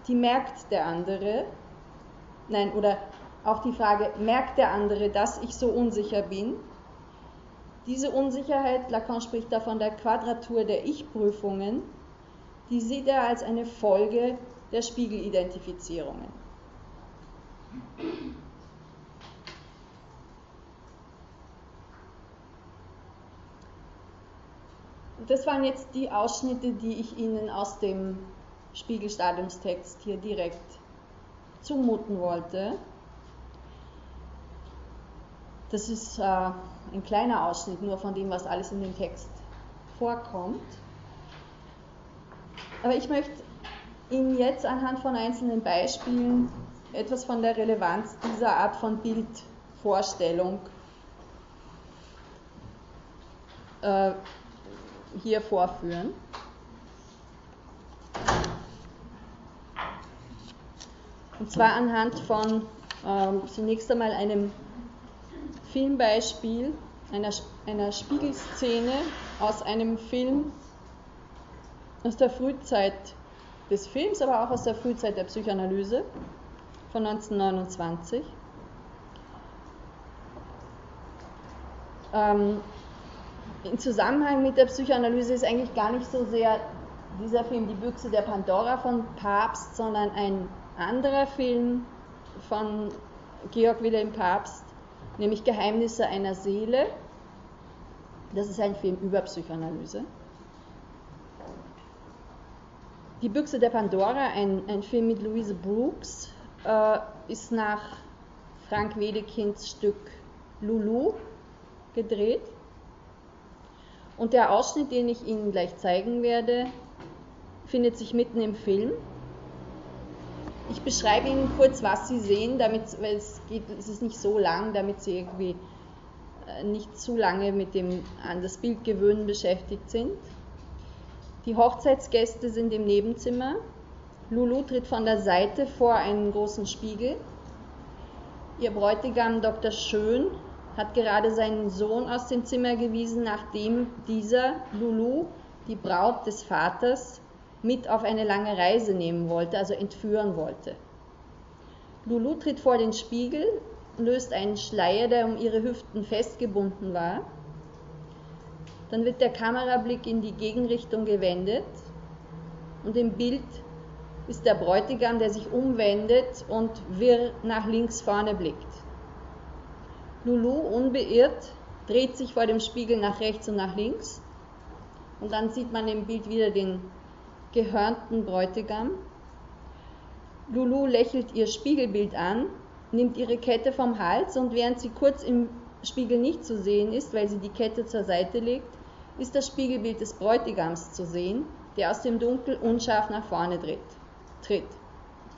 die merkt der andere, nein, oder auch die Frage, merkt der andere, dass ich so unsicher bin? Diese Unsicherheit, Lacan spricht da von der Quadratur der Ich-Prüfungen, die sieht er als eine Folge der Spiegelidentifizierungen. Das waren jetzt die Ausschnitte, die ich Ihnen aus dem Spiegelstadiumstext hier direkt zumuten wollte. Das ist äh, ein kleiner Ausschnitt nur von dem, was alles in dem Text vorkommt. Aber ich möchte Ihnen jetzt anhand von einzelnen Beispielen etwas von der Relevanz dieser Art von Bildvorstellung äh, hier vorführen. Und zwar anhand von äh, zunächst einmal einem Filmbeispiel einer, einer Spiegelszene aus einem Film aus der Frühzeit des Films, aber auch aus der Frühzeit der Psychoanalyse von 1929. Ähm, Im Zusammenhang mit der Psychoanalyse ist eigentlich gar nicht so sehr dieser Film Die Büchse der Pandora von Papst, sondern ein anderer Film von Georg Wilhelm Papst, nämlich Geheimnisse einer Seele. Das ist ein Film über Psychoanalyse. Die Büchse der Pandora, ein, ein Film mit Louise Brooks, äh, ist nach Frank Wedekinds Stück Lulu gedreht. Und der Ausschnitt, den ich Ihnen gleich zeigen werde, findet sich mitten im Film. Ich beschreibe Ihnen kurz, was Sie sehen, damit, weil es, geht, es ist nicht so lang, damit Sie irgendwie äh, nicht zu lange mit dem an das Bild gewöhnen beschäftigt sind. Die Hochzeitsgäste sind im Nebenzimmer. Lulu tritt von der Seite vor einen großen Spiegel. Ihr Bräutigam Dr. Schön hat gerade seinen Sohn aus dem Zimmer gewiesen, nachdem dieser Lulu, die Braut des Vaters, mit auf eine lange Reise nehmen wollte, also entführen wollte. Lulu tritt vor den Spiegel, löst einen Schleier, der um ihre Hüften festgebunden war. Dann wird der Kamerablick in die Gegenrichtung gewendet und im Bild ist der Bräutigam, der sich umwendet und wirr nach links vorne blickt. Lulu, unbeirrt, dreht sich vor dem Spiegel nach rechts und nach links und dann sieht man im Bild wieder den gehörnten Bräutigam. Lulu lächelt ihr Spiegelbild an, nimmt ihre Kette vom Hals und während sie kurz im Spiegel nicht zu sehen ist, weil sie die Kette zur Seite legt, ist das Spiegelbild des Bräutigams zu sehen, der aus dem Dunkel unscharf nach vorne tritt. tritt.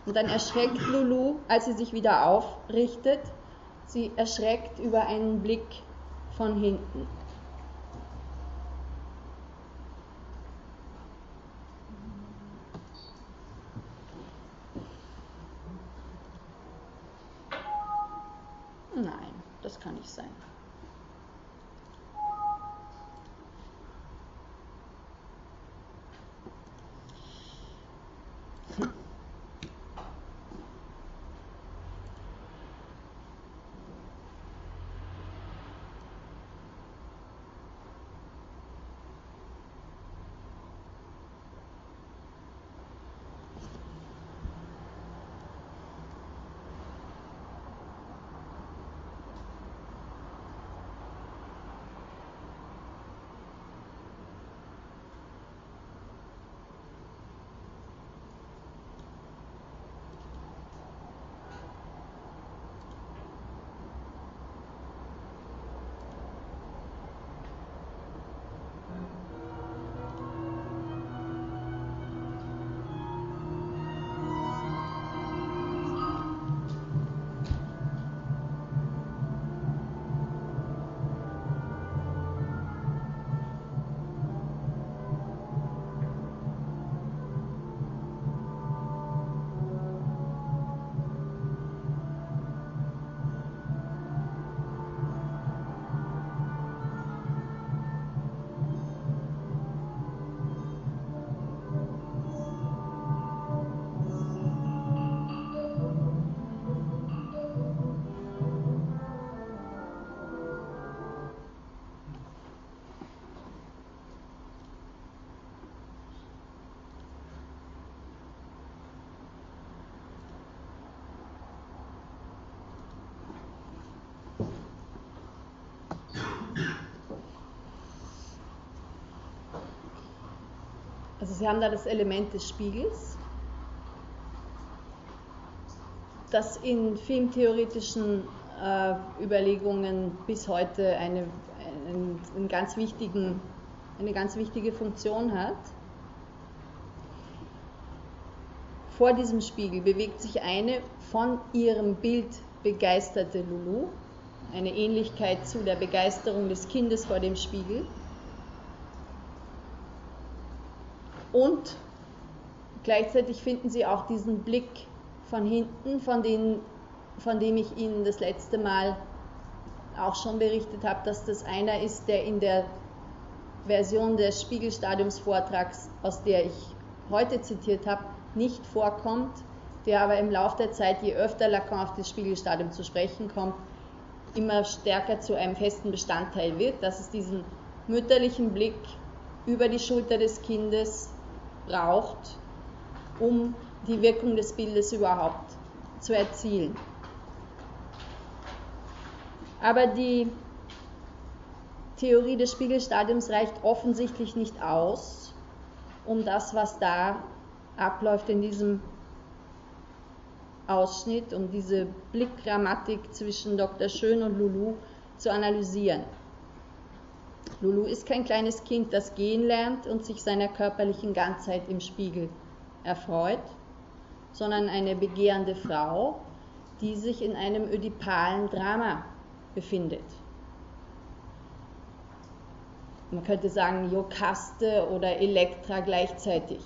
Und dann erschreckt Lulu, als sie sich wieder aufrichtet. Sie erschreckt über einen Blick von hinten. Nein, das kann nicht sein. Also Sie haben da das Element des Spiegels, das in filmtheoretischen äh, Überlegungen bis heute eine, einen, einen ganz wichtigen, eine ganz wichtige Funktion hat. Vor diesem Spiegel bewegt sich eine von ihrem Bild begeisterte Lulu, eine Ähnlichkeit zu der Begeisterung des Kindes vor dem Spiegel. Und gleichzeitig finden Sie auch diesen Blick von hinten, von, den, von dem ich Ihnen das letzte Mal auch schon berichtet habe, dass das einer ist, der in der Version des Spiegelstadiumsvortrags, aus der ich heute zitiert habe, nicht vorkommt, der aber im Laufe der Zeit, je öfter Lacan auf das Spiegelstadium zu sprechen kommt, immer stärker zu einem festen Bestandteil wird, dass es diesen mütterlichen Blick über die Schulter des Kindes braucht, um die Wirkung des Bildes überhaupt zu erzielen. Aber die Theorie des Spiegelstadiums reicht offensichtlich nicht aus, um das, was da abläuft in diesem Ausschnitt, um diese Blickgrammatik zwischen Dr. Schön und Lulu zu analysieren. Lulu ist kein kleines Kind, das gehen lernt und sich seiner körperlichen Ganzheit im Spiegel erfreut, sondern eine begehrende Frau, die sich in einem ödipalen Drama befindet. Man könnte sagen Jokaste oder Elektra gleichzeitig.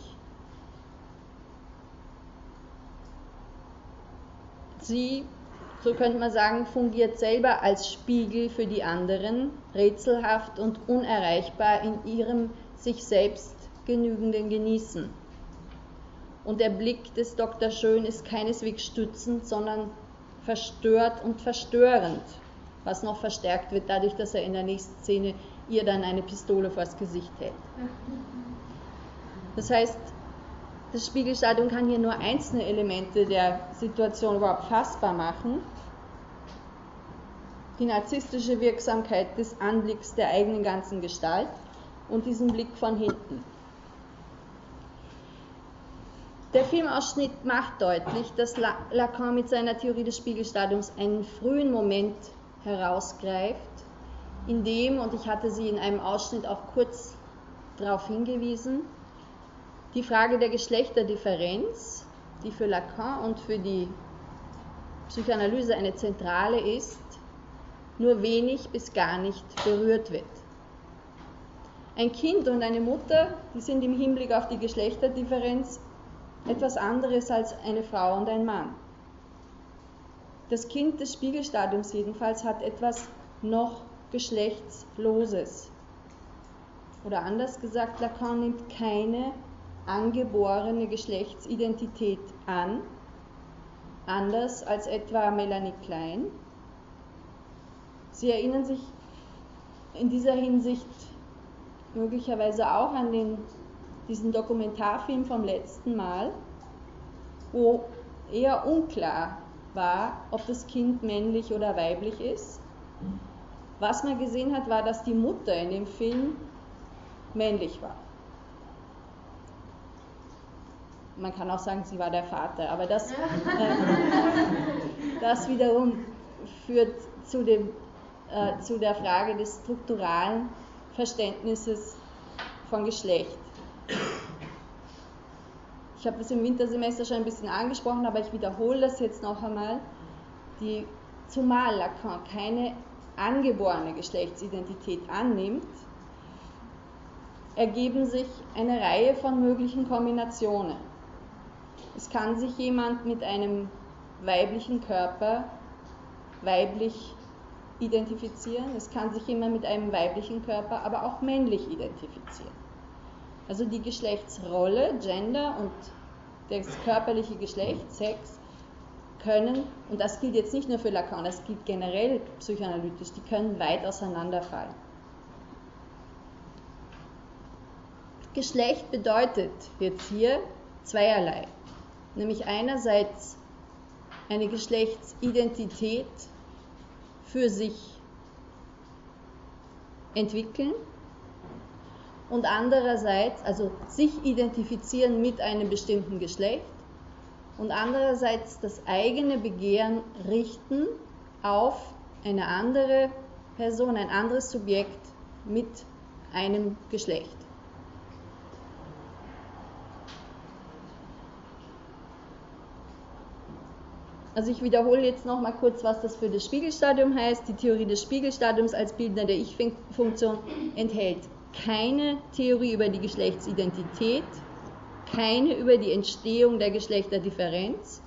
Sie so könnte man sagen, fungiert selber als Spiegel für die anderen, rätselhaft und unerreichbar in ihrem sich selbst genügenden Genießen. Und der Blick des Dr. Schön ist keineswegs stützend, sondern verstört und verstörend, was noch verstärkt wird dadurch, dass er in der nächsten Szene ihr dann eine Pistole vors Gesicht hält. Das heißt, das Spiegelstadium kann hier nur einzelne Elemente der Situation überhaupt fassbar machen. Die narzisstische Wirksamkeit des Anblicks der eigenen ganzen Gestalt und diesen Blick von hinten. Der Filmausschnitt macht deutlich, dass Lacan mit seiner Theorie des Spiegelstadiums einen frühen Moment herausgreift, in dem, und ich hatte Sie in einem Ausschnitt auch kurz darauf hingewiesen, die Frage der Geschlechterdifferenz, die für Lacan und für die Psychoanalyse eine zentrale ist, nur wenig bis gar nicht berührt wird. Ein Kind und eine Mutter, die sind im Hinblick auf die Geschlechterdifferenz etwas anderes als eine Frau und ein Mann. Das Kind des Spiegelstadiums jedenfalls hat etwas noch Geschlechtsloses. Oder anders gesagt, Lacan nimmt keine angeborene Geschlechtsidentität an, anders als etwa Melanie Klein. Sie erinnern sich in dieser Hinsicht möglicherweise auch an den diesen Dokumentarfilm vom letzten Mal, wo eher unklar war, ob das Kind männlich oder weiblich ist. Was man gesehen hat, war, dass die Mutter in dem Film männlich war. Man kann auch sagen, sie war der Vater, aber das, äh, das wiederum führt zu, dem, äh, zu der Frage des strukturalen Verständnisses von Geschlecht. Ich habe das im Wintersemester schon ein bisschen angesprochen, aber ich wiederhole das jetzt noch einmal. Die, zumal Lacan keine angeborene Geschlechtsidentität annimmt, ergeben sich eine Reihe von möglichen Kombinationen. Es kann sich jemand mit einem weiblichen Körper weiblich identifizieren, es kann sich jemand mit einem weiblichen Körper aber auch männlich identifizieren. Also die Geschlechtsrolle, Gender und das körperliche Geschlecht, Sex, können, und das gilt jetzt nicht nur für Lacan, das gilt generell psychoanalytisch, die können weit auseinanderfallen. Geschlecht bedeutet jetzt hier zweierlei, nämlich einerseits eine Geschlechtsidentität für sich entwickeln und andererseits, also sich identifizieren mit einem bestimmten Geschlecht und andererseits das eigene Begehren richten auf eine andere Person, ein anderes Subjekt mit einem Geschlecht. Also ich wiederhole jetzt noch mal kurz, was das für das Spiegelstadium heißt. Die Theorie des Spiegelstadiums als Bildner der Ich-Funktion enthält keine Theorie über die Geschlechtsidentität, keine über die Entstehung der Geschlechterdifferenz,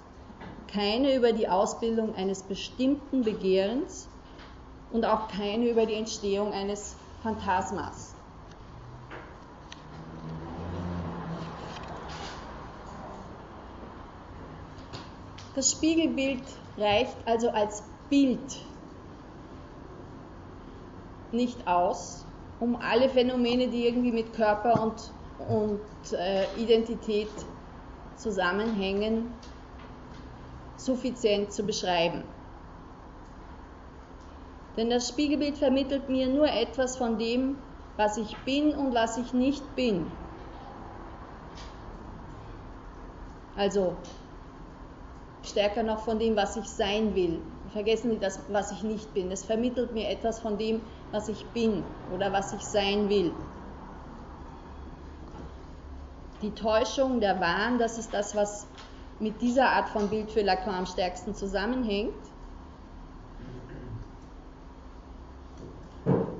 keine über die Ausbildung eines bestimmten Begehrens und auch keine über die Entstehung eines Phantasmas. Das Spiegelbild reicht also als Bild nicht aus, um alle Phänomene, die irgendwie mit Körper und, und äh, Identität zusammenhängen, suffizient zu beschreiben. Denn das Spiegelbild vermittelt mir nur etwas von dem, was ich bin und was ich nicht bin. Also stärker noch von dem, was ich sein will. Vergessen Sie das, was ich nicht bin. Es vermittelt mir etwas von dem, was ich bin oder was ich sein will. Die Täuschung, der Wahn, das ist das, was mit dieser Art von Bild für Lacan am stärksten zusammenhängt.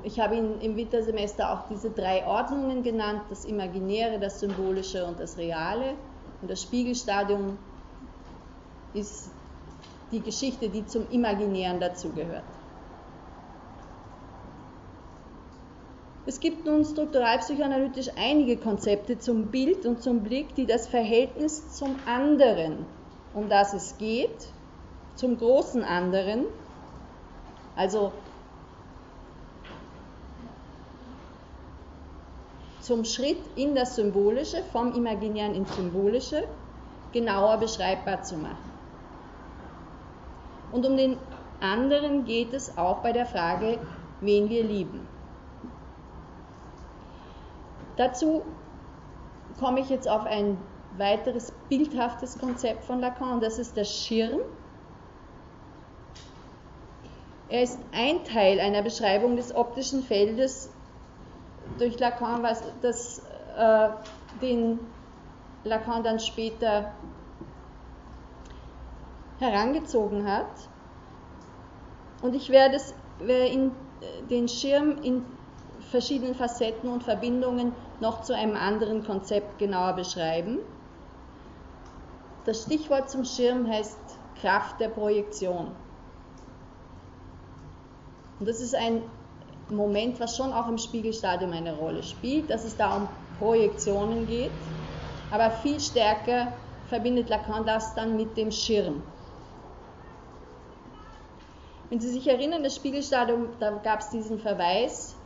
Ich habe Ihnen im Wintersemester auch diese drei Ordnungen genannt, das Imaginäre, das Symbolische und das Reale. Und das Spiegelstadium ist die Geschichte, die zum Imaginären dazugehört. Es gibt nun strukturalpsychoanalytisch einige Konzepte zum Bild und zum Blick, die das Verhältnis zum anderen, um das es geht, zum großen anderen, also zum Schritt in das Symbolische, vom Imaginären ins Symbolische, genauer beschreibbar zu machen. Und um den anderen geht es auch bei der Frage, wen wir lieben. Dazu komme ich jetzt auf ein weiteres bildhaftes Konzept von Lacan, das ist der Schirm. Er ist ein Teil einer Beschreibung des optischen Feldes durch Lacan, was das, äh, den Lacan dann später herangezogen hat. Und ich werde, es, werde in, den Schirm in verschiedenen Facetten und Verbindungen noch zu einem anderen Konzept genauer beschreiben. Das Stichwort zum Schirm heißt Kraft der Projektion. Und das ist ein Moment, was schon auch im Spiegelstadium eine Rolle spielt, dass es da um Projektionen geht, aber viel stärker verbindet Lacan das dann mit dem Schirm. Wenn Sie sich erinnern, das Spiegelstadium, da gab es diesen Verweis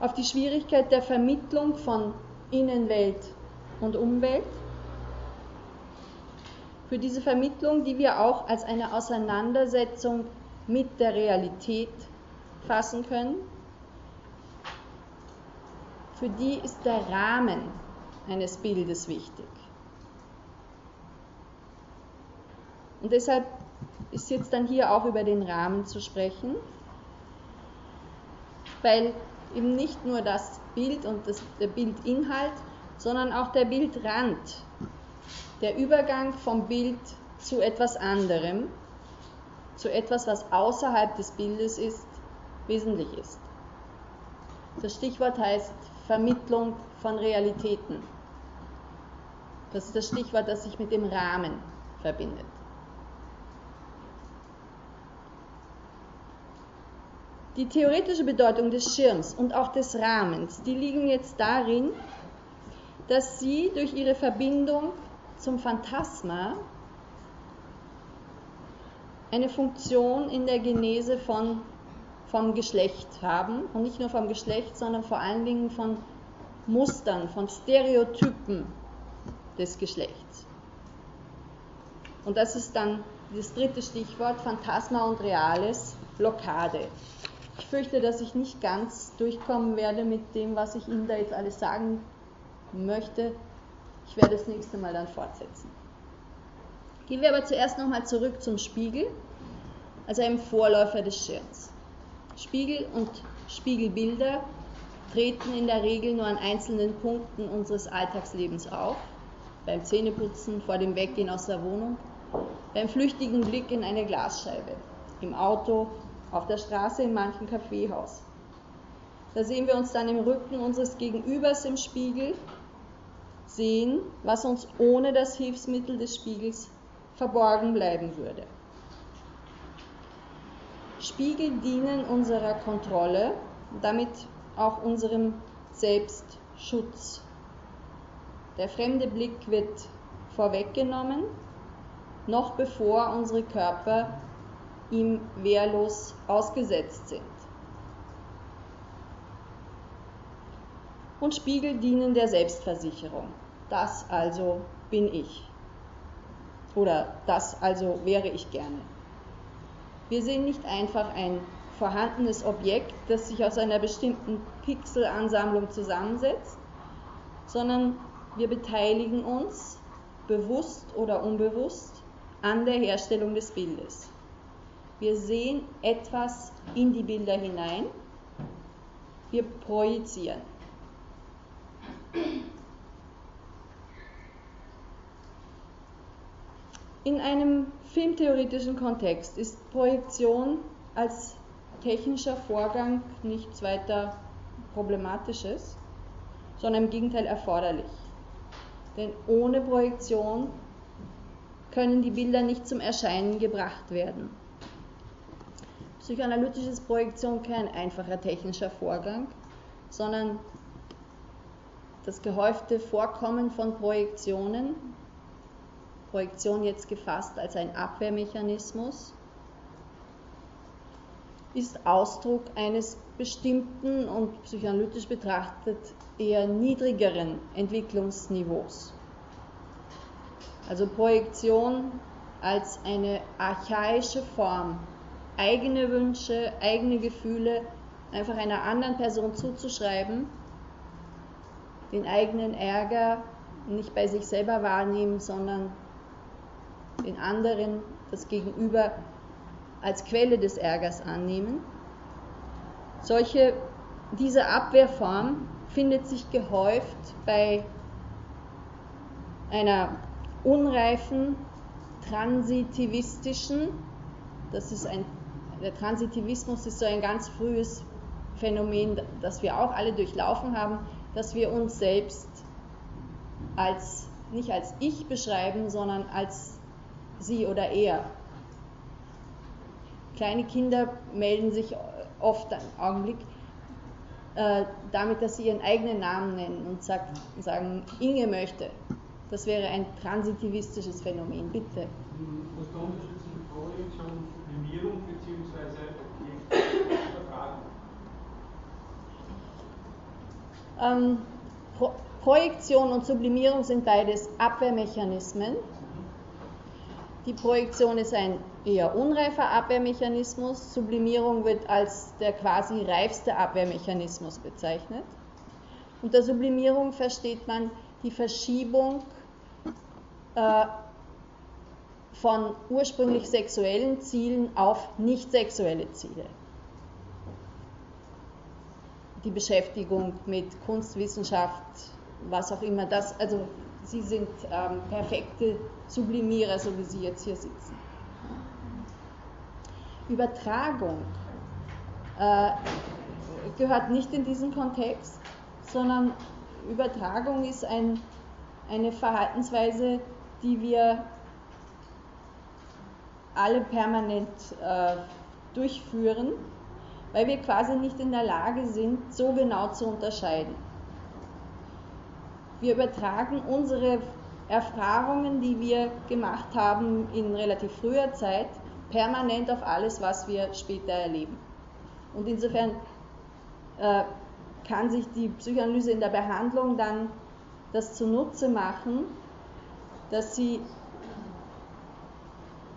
auf die Schwierigkeit der Vermittlung von Innenwelt und Umwelt. Für diese Vermittlung, die wir auch als eine Auseinandersetzung mit der Realität fassen können, für die ist der Rahmen eines Bildes wichtig. Und deshalb ist jetzt dann hier auch über den Rahmen zu sprechen, weil eben nicht nur das Bild und das, der Bildinhalt, sondern auch der Bildrand, der Übergang vom Bild zu etwas anderem, zu etwas, was außerhalb des Bildes ist, wesentlich ist. Das Stichwort heißt Vermittlung von Realitäten. Das ist das Stichwort, das sich mit dem Rahmen verbindet. Die theoretische Bedeutung des Schirms und auch des Rahmens, die liegen jetzt darin, dass sie durch ihre Verbindung zum Phantasma eine Funktion in der Genese von, vom Geschlecht haben. Und nicht nur vom Geschlecht, sondern vor allen Dingen von Mustern, von Stereotypen des Geschlechts. Und das ist dann das dritte Stichwort, Phantasma und Reales, Blockade. Ich fürchte, dass ich nicht ganz durchkommen werde mit dem, was ich Ihnen da jetzt alles sagen möchte. Ich werde das nächste Mal dann fortsetzen. Gehen wir aber zuerst nochmal zurück zum Spiegel, also einem Vorläufer des Schirms. Spiegel und Spiegelbilder treten in der Regel nur an einzelnen Punkten unseres Alltagslebens auf. Beim Zähneputzen, vor dem Weggehen aus der Wohnung, beim flüchtigen Blick in eine Glasscheibe, im Auto, auf der Straße in manchem Kaffeehaus. Da sehen wir uns dann im Rücken unseres Gegenübers im Spiegel, sehen, was uns ohne das Hilfsmittel des Spiegels verborgen bleiben würde. Spiegel dienen unserer Kontrolle, damit auch unserem Selbstschutz. Der fremde Blick wird vorweggenommen, noch bevor unsere Körper ihm wehrlos ausgesetzt sind. Und Spiegel dienen der Selbstversicherung. Das also bin ich. Oder das also wäre ich gerne. Wir sehen nicht einfach ein vorhandenes Objekt, das sich aus einer bestimmten Pixelansammlung zusammensetzt, sondern wir beteiligen uns, bewusst oder unbewusst, an der Herstellung des Bildes. Wir sehen etwas in die Bilder hinein. Wir projizieren. In einem filmtheoretischen Kontext ist Projektion als technischer Vorgang nichts weiter Problematisches, sondern im Gegenteil erforderlich. Denn ohne Projektion können die Bilder nicht zum Erscheinen gebracht werden. Psychoanalytische Projektion kein einfacher technischer Vorgang, sondern das gehäufte Vorkommen von Projektionen, Projektion jetzt gefasst als ein Abwehrmechanismus, ist Ausdruck eines bestimmten und psychoanalytisch betrachtet eher niedrigeren Entwicklungsniveaus. Also Projektion als eine archaische Form, eigene Wünsche, eigene Gefühle einfach einer anderen Person zuzuschreiben, den eigenen Ärger nicht bei sich selber wahrnehmen, sondern den anderen, das Gegenüber als Quelle des Ärgers annehmen. Solche, diese Abwehrform findet sich gehäuft bei einer unreifen, transitivistischen, das ist ein, der Transitivismus ist so ein ganz frühes Phänomen, das wir auch alle durchlaufen haben, dass wir uns selbst als, nicht als ich beschreiben, sondern als sie oder er. Kleine Kinder melden sich oft einen Augenblick äh, damit, dass sie ihren eigenen Namen nennen und sagt, sagen, Inge möchte. Das wäre ein transitivistisches Phänomen, bitte. Was der Unterschied zwischen Projektion und Sublimierung bzw. Objektübertragung? Ähm, Pro Projektion und Sublimierung sind beides Abwehrmechanismen. Die Projektion ist ein eher unreifer Abwehrmechanismus. Sublimierung wird als der quasi reifste Abwehrmechanismus bezeichnet. Unter Sublimierung versteht man die Verschiebung äh, von ursprünglich sexuellen Zielen auf nicht sexuelle Ziele. Die Beschäftigung mit Kunstwissenschaft, was auch immer das, also sie sind ähm, perfekte Sublimierer, so wie sie jetzt hier sitzen. Übertragung äh, gehört nicht in diesen Kontext, sondern Übertragung ist ein, eine Verhaltensweise, die wir alle permanent äh, durchführen, weil wir quasi nicht in der Lage sind, so genau zu unterscheiden. Wir übertragen unsere Erfahrungen, die wir gemacht haben in relativ früher Zeit, permanent auf alles, was wir später erleben. Und insofern äh, kann sich die Psychoanalyse in der Behandlung dann das zunutze machen, dass sie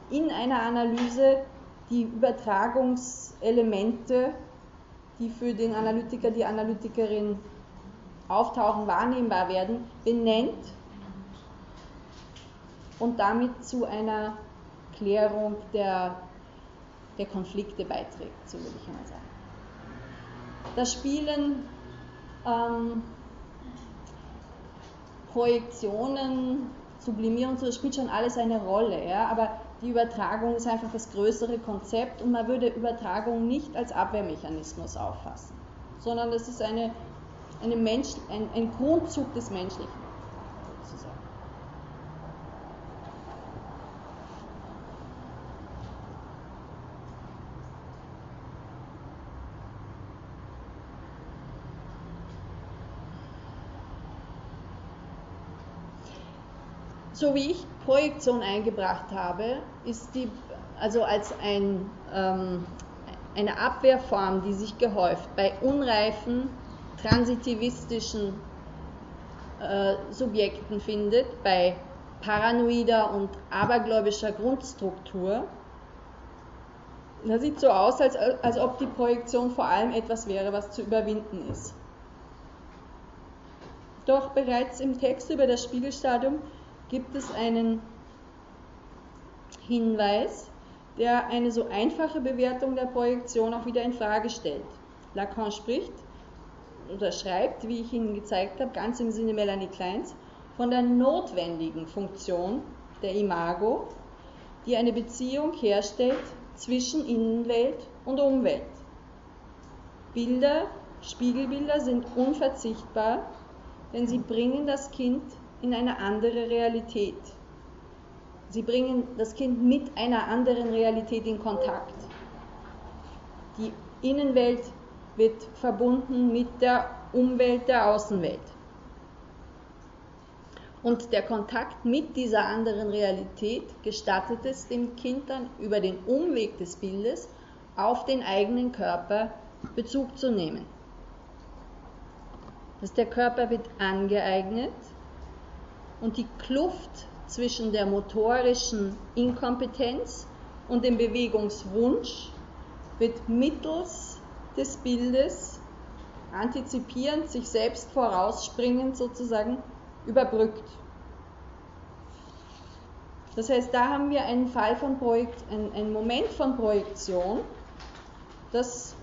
in einer Analyse die Übertragungselemente, die für den Analytiker, die Analytikerin auftauchen, wahrnehmbar werden, benennt und damit zu einer Klärung der, der Konflikte beiträgt, so würde ich mal sagen. Das Spielen ähm, Projektionen, Sublimierung, das spielt schon alles eine Rolle, ja, aber die Übertragung ist einfach das größere Konzept und man würde Übertragung nicht als Abwehrmechanismus auffassen, sondern das ist eine, eine Mensch, ein, ein Grundzug des Menschlichen. so wie ich Projektion eingebracht habe, ist die also als ein, ähm, eine Abwehrform, die sich gehäuft bei unreifen, transitivistischen äh, Subjekten findet, bei paranoider und abergläubischer Grundstruktur. Das sieht so aus, als, als ob die Projektion vor allem etwas wäre, was zu überwinden ist. Doch bereits im Text über das Spiegelstadium gibt es einen Hinweis, der eine so einfache Bewertung der Projektion auch wieder in Frage stellt. Lacan spricht oder schreibt, wie ich Ihnen gezeigt habe, ganz im Sinne Melanie Kleins, von der notwendigen Funktion der Imago, die eine Beziehung herstellt zwischen Innenwelt und Umwelt. Bilder, Spiegelbilder sind unverzichtbar, denn sie bringen das Kind in eine andere Realität. sie bringen das Kind mit einer anderen Realität in Kontakt. Die Innenwelt wird verbunden mit der Umwelt der Außenwelt. Und der Kontakt mit dieser anderen Realität gestattet es dem Kind dann über den Umweg des Bildes auf den eigenen Körper Bezug zu nehmen. Das der Körper wird angeeignet und die Kluft zwischen der motorischen Inkompetenz und dem Bewegungswunsch wird mittels des Bildes antizipierend, sich selbst vorausspringend sozusagen überbrückt. Das heißt, da haben wir einen Fall von Projekt, einen, Moment von Projektion, das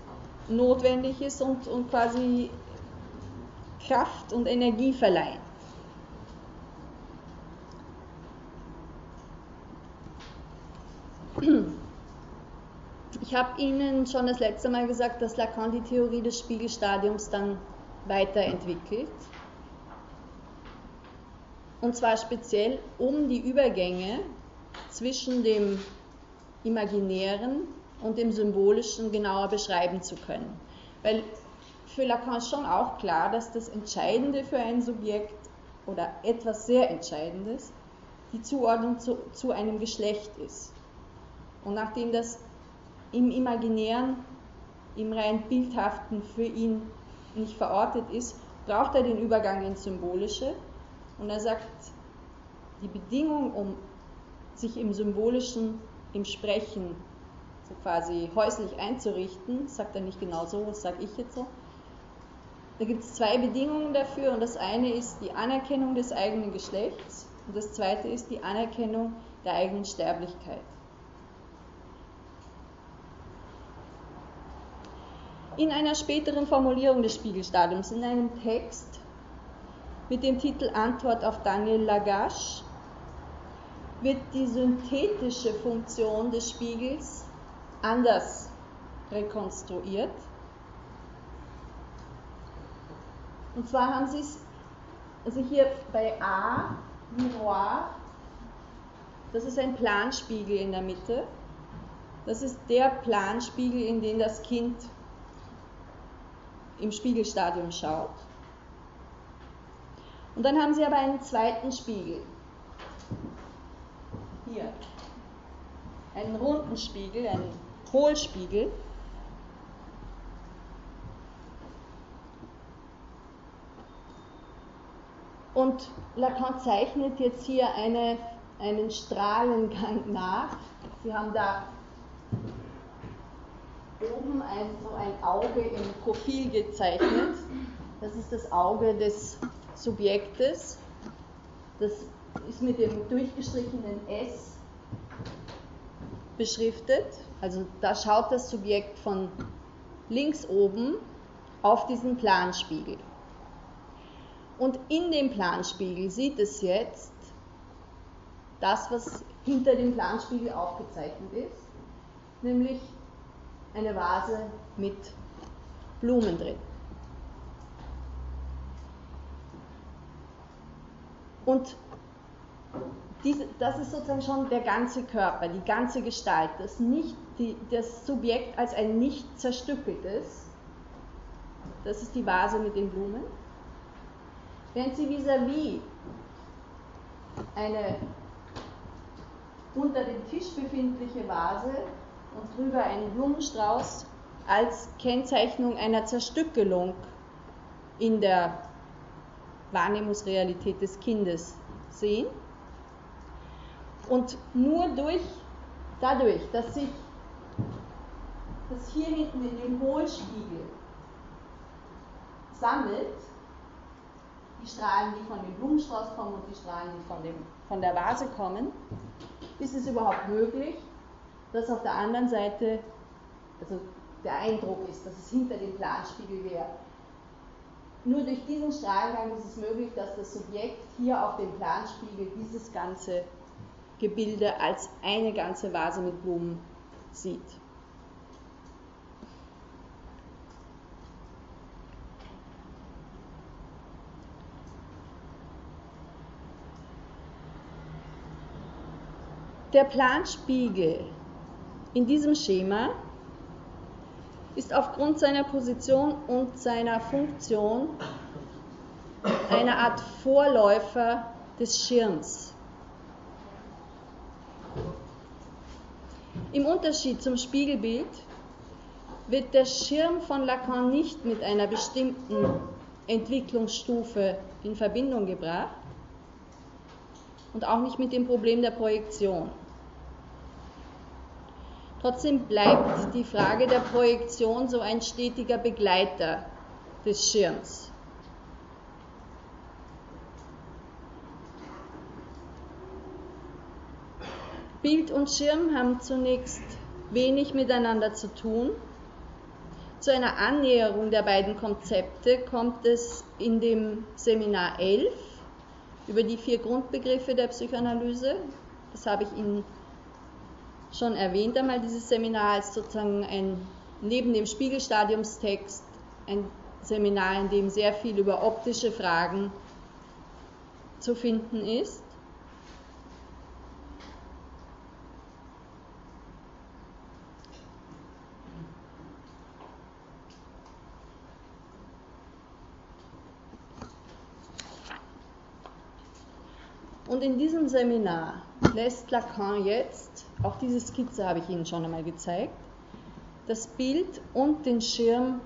notwendig ist und, und quasi Kraft und Energie verleihen. Ich habe Ihnen schon das letzte Mal gesagt, dass Lacan die Theorie des Spiegelstadiums dann weiterentwickelt. Und zwar speziell, um die Übergänge zwischen dem Imaginären und dem Symbolischen genauer beschreiben zu können. Weil für Lacan ist schon auch klar, dass das Entscheidende für ein Subjekt oder etwas sehr Entscheidendes die Zuordnung zu, zu einem Geschlecht ist. Und nachdem das im Imaginären, im rein Bildhaften für ihn nicht verortet ist, braucht er den Übergang ins Symbolische und er sagt, die Bedingung, um sich im Symbolischen, im Sprechen so quasi häuslich einzurichten, sagt er nicht genau so, das sage ich jetzt so. Da gibt es zwei Bedingungen dafür und das eine ist die Anerkennung des eigenen Geschlechts und das zweite ist die Anerkennung der eigenen Sterblichkeit. In einer späteren Formulierung des Spiegelstadiums, in einem Text, mit dem Titel Antwort auf Daniel Lagache wird die synthetische Funktion des Spiegels anders rekonstruiert. Und zwar haben sie es, also hier bei A, Miroir, das ist ein Planspiegel in der Mitte. Das ist der Planspiegel, in den das Kind im Spiegelstadium schaut. Und dann haben Sie aber einen zweiten Spiegel. Hier. Einen runden Spiegel, einen Hohlspiegel. Und Lacan zeichnet jetzt hier eine, einen Strahlengang nach. Sie haben da oben ein, so ein Auge im Profil gezeichnet. Das ist das Auge des Subjektes. Das ist mit dem durchgestrichenen S beschriftet. Also da schaut das Subjekt von links oben auf diesen Planspiegel. Und in dem Planspiegel sieht es jetzt das, was hinter dem Planspiegel aufgezeichnet ist, nämlich eine Vase mit Blumen drin. Und diese, das ist sozusagen schon der ganze Körper, die ganze Gestalt, das, nicht, die, das Subjekt als ein nicht zerstückeltes, das ist die Vase mit den Blumen, während sie vis-à-vis -vis eine unter dem Tisch befindliche Vase und drüber einen Blumenstrauß als Kennzeichnung einer Zerstückelung in der Wahrnehmungsrealität des Kindes sehen. Und nur durch, dadurch, dass sich das hier hinten in dem Hohlspiegel sammelt, die Strahlen, die von dem Blumenstrauß kommen und die Strahlen, die von, dem, von der Vase kommen, ist es überhaupt möglich, dass auf der anderen Seite, also der Eindruck ist, dass es hinter dem Planspiegel wäre, nur durch diesen Strahlengang ist es möglich, dass das Subjekt hier auf dem Planspiegel dieses ganze Gebilde als eine ganze Vase mit Blumen sieht. Der Planspiegel in diesem Schema ist aufgrund seiner Position und seiner Funktion eine Art Vorläufer des Schirms. Im Unterschied zum Spiegelbild wird der Schirm von Lacan nicht mit einer bestimmten Entwicklungsstufe in Verbindung gebracht und auch nicht mit dem Problem der Projektion. Trotzdem bleibt die Frage der Projektion so ein stetiger Begleiter des Schirms. Bild und Schirm haben zunächst wenig miteinander zu tun. Zu einer Annäherung der beiden Konzepte kommt es in dem Seminar 11 über die vier Grundbegriffe der Psychoanalyse. Das habe ich Ihnen schon erwähnt einmal, dieses Seminar als sozusagen ein, neben dem Spiegelstadiumstext ein Seminar, in dem sehr viel über optische Fragen zu finden ist. Und in diesem Seminar lässt Lacan jetzt, auch diese Skizze habe ich Ihnen schon einmal gezeigt, das Bild und den Schirm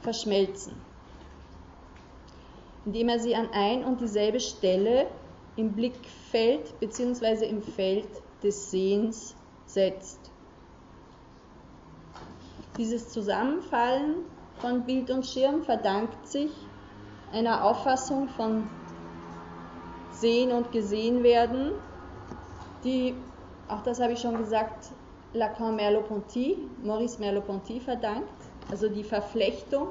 verschmelzen, indem er sie an ein und dieselbe Stelle im Blickfeld bzw. im Feld des Sehens setzt. Dieses Zusammenfallen von Bild und Schirm verdankt sich einer Auffassung von sehen und gesehen werden, die, auch das habe ich schon gesagt, Lacan Merleau-Ponty, Maurice Merleau-Ponty verdankt, also die Verflechtung,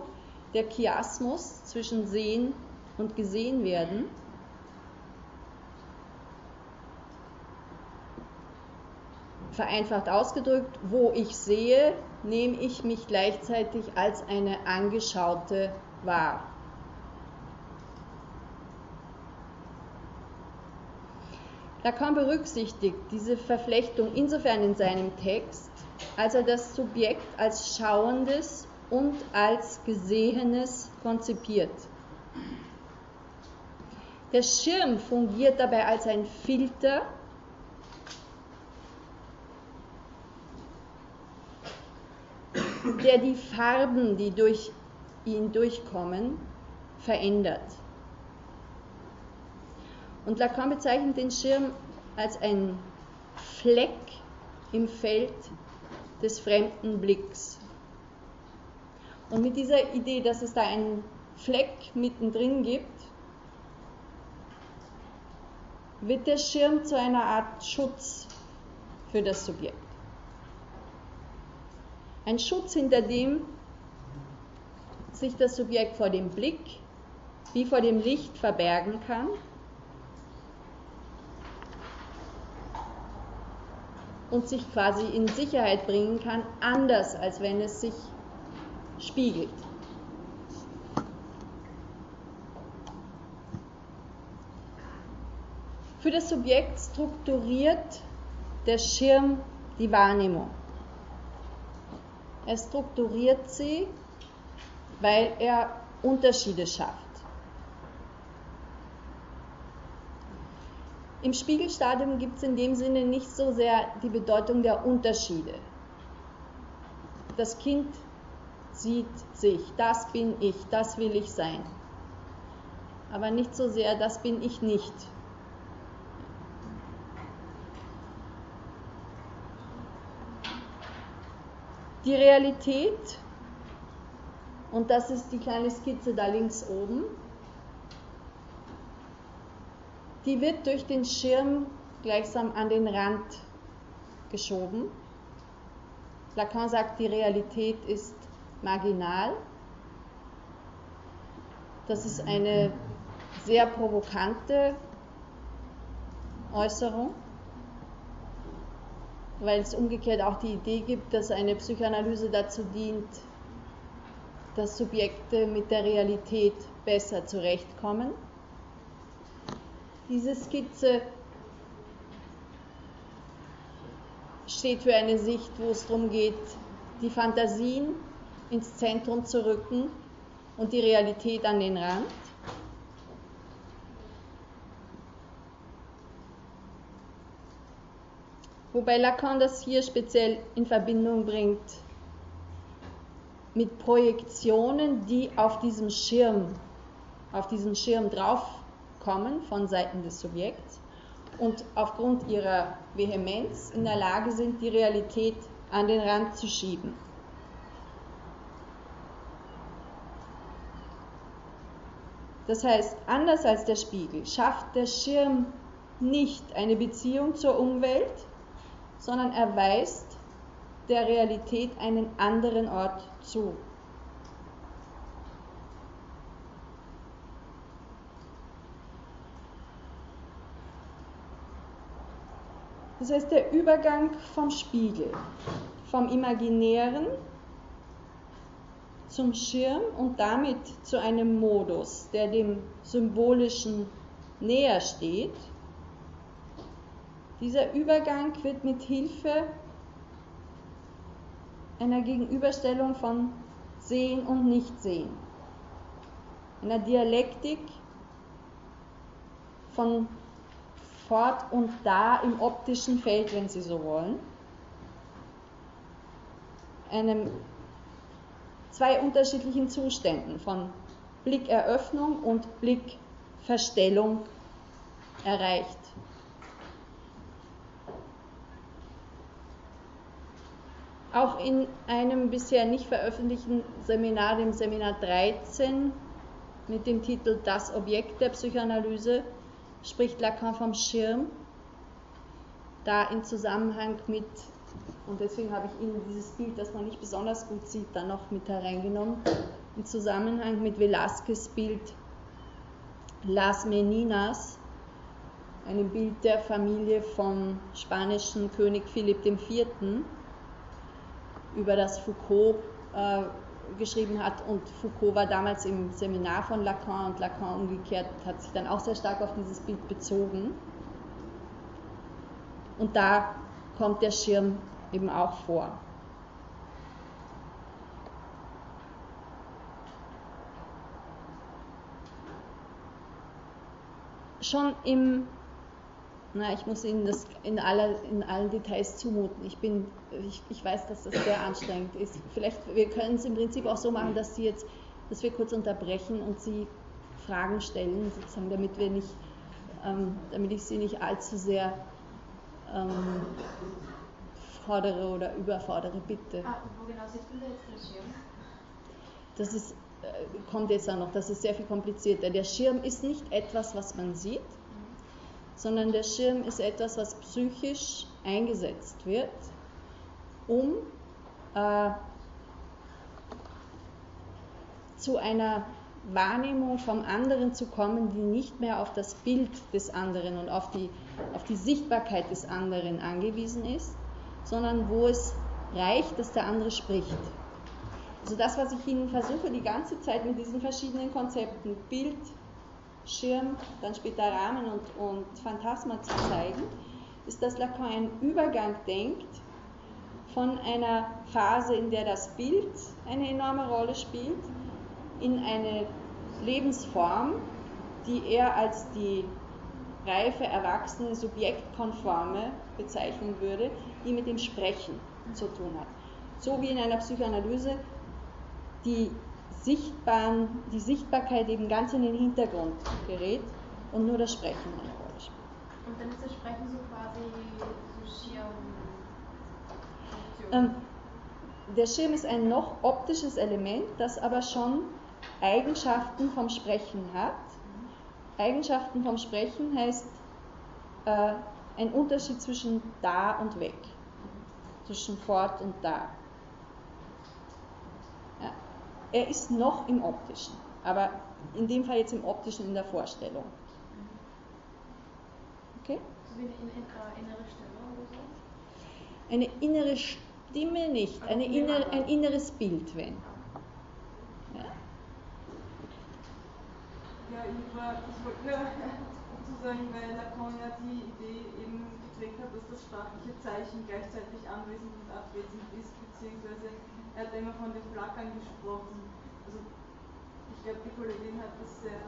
der Chiasmus zwischen Sehen und Gesehen werden. Vereinfacht ausgedrückt, wo ich sehe, nehme ich mich gleichzeitig als eine Angeschaute wahr. Lacan berücksichtigt diese Verflechtung insofern in seinem Text, als er das Subjekt als Schauendes und als Gesehenes konzipiert. Der Schirm fungiert dabei als ein Filter, der die Farben, die durch ihn durchkommen, verändert. Und Lacan bezeichnet den Schirm als ein Fleck im Feld des fremden Blicks. Und mit dieser Idee, dass es da einen Fleck mittendrin gibt, wird der Schirm zu einer Art Schutz für das Subjekt. Ein Schutz, hinter dem sich das Subjekt vor dem Blick wie vor dem Licht verbergen kann und sich quasi in Sicherheit bringen kann, anders als wenn es sich spiegelt. Für das Subjekt strukturiert der Schirm die Wahrnehmung. Er strukturiert sie, weil er Unterschiede schafft. Im Spiegelstadium gibt es in dem Sinne nicht so sehr die Bedeutung der Unterschiede. Das Kind sieht sich, das bin ich, das will ich sein. Aber nicht so sehr, das bin ich nicht. Die Realität, und das ist die kleine Skizze da links oben, die wird durch den Schirm gleichsam an den Rand geschoben. Lacan sagt, die Realität ist marginal. Das ist eine sehr provokante Äußerung, weil es umgekehrt auch die Idee gibt, dass eine Psychoanalyse dazu dient, dass Subjekte mit der Realität besser zurechtkommen. Diese Skizze steht für eine Sicht, wo es darum geht, die Fantasien ins Zentrum zu rücken und die Realität an den Rand. Wobei Lacan das hier speziell in Verbindung bringt mit Projektionen, die auf diesem Schirm, auf diesen Schirm draufkommen von Seiten des Subjekts und aufgrund ihrer Vehemenz in der Lage sind, die Realität an den Rand zu schieben. Das heißt, anders als der Spiegel schafft der Schirm nicht eine Beziehung zur Umwelt, sondern erweist der Realität einen anderen Ort zu. Das heißt, der Übergang vom Spiegel, vom Imaginären zum Schirm und damit zu einem Modus, der dem Symbolischen näher steht, dieser Übergang wird mit Hilfe einer Gegenüberstellung von Sehen und Nichtsehen, einer Dialektik von fort und da im optischen Feld, wenn Sie so wollen, einem zwei unterschiedlichen Zuständen von Blickeröffnung und Blickverstellung erreicht. Auch in einem bisher nicht veröffentlichten Seminar, dem Seminar 13, mit dem Titel Das Objekt der Psychoanalyse, spricht Lacan vom Schirm, da in Zusammenhang mit, und deswegen habe ich Ihnen dieses Bild, das man nicht besonders gut sieht, dann noch mit hereingenommen, in Zusammenhang mit Velázquez Bild Las Meninas, einem Bild der Familie vom spanischen König Philipp IV über das Foucault äh, geschrieben hat und Foucault war damals im Seminar von Lacan und Lacan umgekehrt hat sich dann auch sehr stark auf dieses Bild bezogen. Und da kommt der Schirm eben auch vor. Schon im na, ich muss Ihnen das in, aller, in allen Details zumuten. Ich, bin, ich, ich weiß, dass das sehr anstrengend ist. Vielleicht, wir können es im Prinzip auch so machen, dass Sie jetzt, dass wir kurz unterbrechen und Sie Fragen stellen, sozusagen, damit wir nicht, ähm, damit ich Sie nicht allzu sehr ähm, fordere oder überfordere, bitte. Ah, wo genau siehst du jetzt den Schirm? Das ist, äh, kommt jetzt auch noch, das ist sehr viel komplizierter. Der Schirm ist nicht etwas, was man sieht, sondern der Schirm ist etwas, was psychisch eingesetzt wird, um äh, zu einer Wahrnehmung vom anderen zu kommen, die nicht mehr auf das Bild des anderen und auf die, auf die Sichtbarkeit des anderen angewiesen ist, sondern wo es reicht, dass der andere spricht. Also das, was ich Ihnen versuche, die ganze Zeit mit diesen verschiedenen Konzepten, Bild, Schirm, dann später Rahmen und, und Phantasma zu zeigen, ist, dass Lacan einen Übergang denkt von einer Phase, in der das Bild eine enorme Rolle spielt, in eine Lebensform, die er als die reife, erwachsene, subjektkonforme bezeichnen würde, die mit dem Sprechen zu tun hat. So wie in einer Psychoanalyse die Sichtbaren, die Sichtbarkeit eben ganz in den Hintergrund gerät und nur das Sprechen eine Rolle spielt. Und dann ist das Sprechen so quasi so Schirm. Ähm, der Schirm ist ein noch optisches Element, das aber schon Eigenschaften vom Sprechen hat. Eigenschaften vom Sprechen heißt äh, ein Unterschied zwischen da und weg, zwischen fort und da. Er ist noch im optischen, aber in dem Fall jetzt im optischen in der Vorstellung. Okay? So wie eine innere Stimme oder so? Eine innere Stimme nicht, eine innere, ein inneres Bild, wenn. Ja, ich, war, ich wollte nur [LAUGHS] sozusagen, weil Lacan ja die Idee eben geprägt hat, dass das sprachliche Zeichen gleichzeitig anwesend und abwesend ist, beziehungsweise er hat immer von den Flackern gesprochen. Also ich glaube, die Kollegin hat das sehr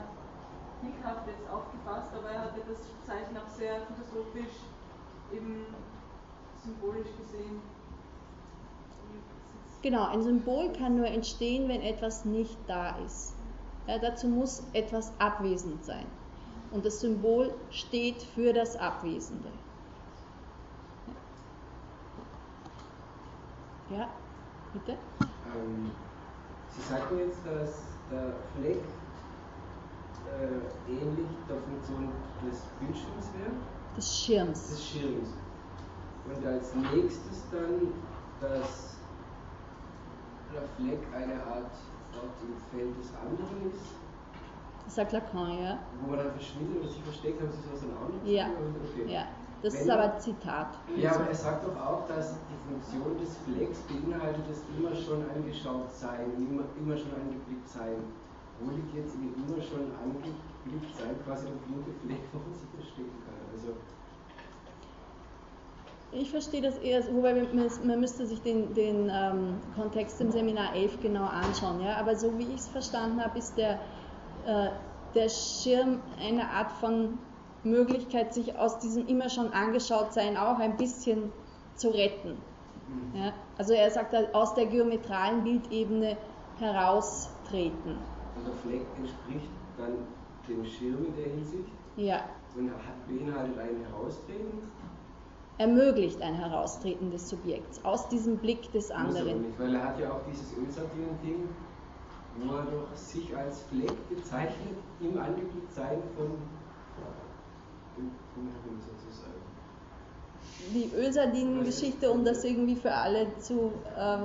hickhaft jetzt aufgefasst, aber er hatte das Zeichen auch sehr philosophisch eben symbolisch gesehen. Genau, ein Symbol kann nur entstehen, wenn etwas nicht da ist. Ja, dazu muss etwas abwesend sein. Und das Symbol steht für das Abwesende. Ja, bitte? Ähm, Sie sagten jetzt, dass der Fleck äh, ähnlich der Funktion des Bildschirms wäre? Des Schirms. Des Schirms. Und als nächstes dann, dass der Fleck eine Art Ort im Feld des anderen ist. Sagt Lacan, ja. Wo man dann verschwindet oder sich versteckt, haben Sie sowas dann auch noch Ja. Okay. ja. Das Wenn ist aber ein Zitat. Ja, aber er sagt doch auch, dass die Funktion des Flecks beinhaltet es immer schon angeschaut sein, immer, immer schon angeblickt sein. Wo liegt jetzt in immer schon angeblickt sein quasi der blinde Fleck, [LAUGHS] wo man sich verstecken kann? Also, ich verstehe das eher, wobei man müsste sich den, den ähm, Kontext im Seminar 11 genau anschauen. Ja? Aber so wie ich es verstanden habe, ist der, äh, der Schirm eine Art von Möglichkeit, sich aus diesem immer schon angeschaut sein auch ein bisschen zu retten. Mhm. Ja? Also er sagt, aus der geometralen Bildebene heraustreten. Und der Fleck entspricht dann dem Schirm in der Hinsicht? Ja. Und beinhaltet ein Heraustreten? Ermöglicht ein Heraustreten des Subjekts aus diesem Blick des anderen. Muss nicht, weil er hat ja auch dieses Ölsardinen-Ding, wo er doch sich als Fleck bezeichnet im Angeblicktsein von. Die Ölsardinen-Geschichte, um das irgendwie für alle zu äh,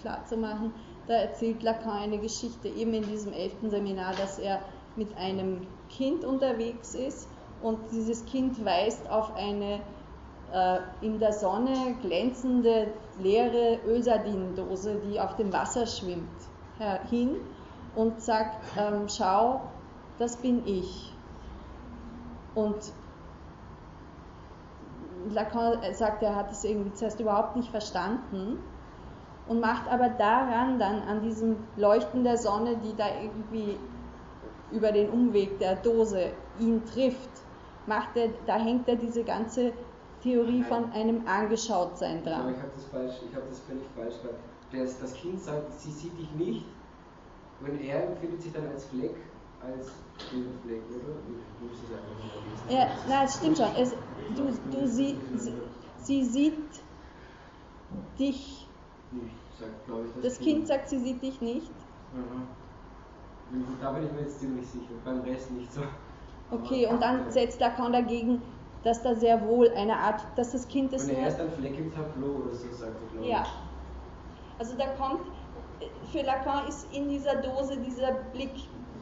klar zu machen, da erzählt Lacan eine Geschichte eben in diesem elften Seminar, dass er mit einem Kind unterwegs ist und dieses Kind weist auf eine äh, in der Sonne glänzende leere Ölsardinendose, die auf dem Wasser schwimmt, hin und sagt, ähm, schau, das bin ich. Und Lacan sagt, er hat es irgendwie zuerst überhaupt nicht verstanden und macht aber daran dann an diesem Leuchten der Sonne, die da irgendwie über den Umweg der Dose ihn trifft, macht er, da hängt er diese ganze Theorie von einem Angeschautsein dran. Aber ich habe das falsch, ich habe das völlig falsch gemacht. Das Kind sagt, sie sieht dich nicht und er empfindet sich dann als Fleck als? Ja, na, es stimmt schon. Es, du, du sie, sie, sie sieht dich. Ich, das, das Kind sagt, sie sieht dich nicht. Mhm. Da bin ich mir jetzt ziemlich sicher, beim Rest nicht so. Okay, und dann setzt Lacan dagegen, dass da sehr wohl eine Art, dass das Kind ist. Und er ist ein Fleck im Tableau oder so, sagt er, glaube Ja. Also da kommt, für Lacan ist in dieser Dose dieser Blick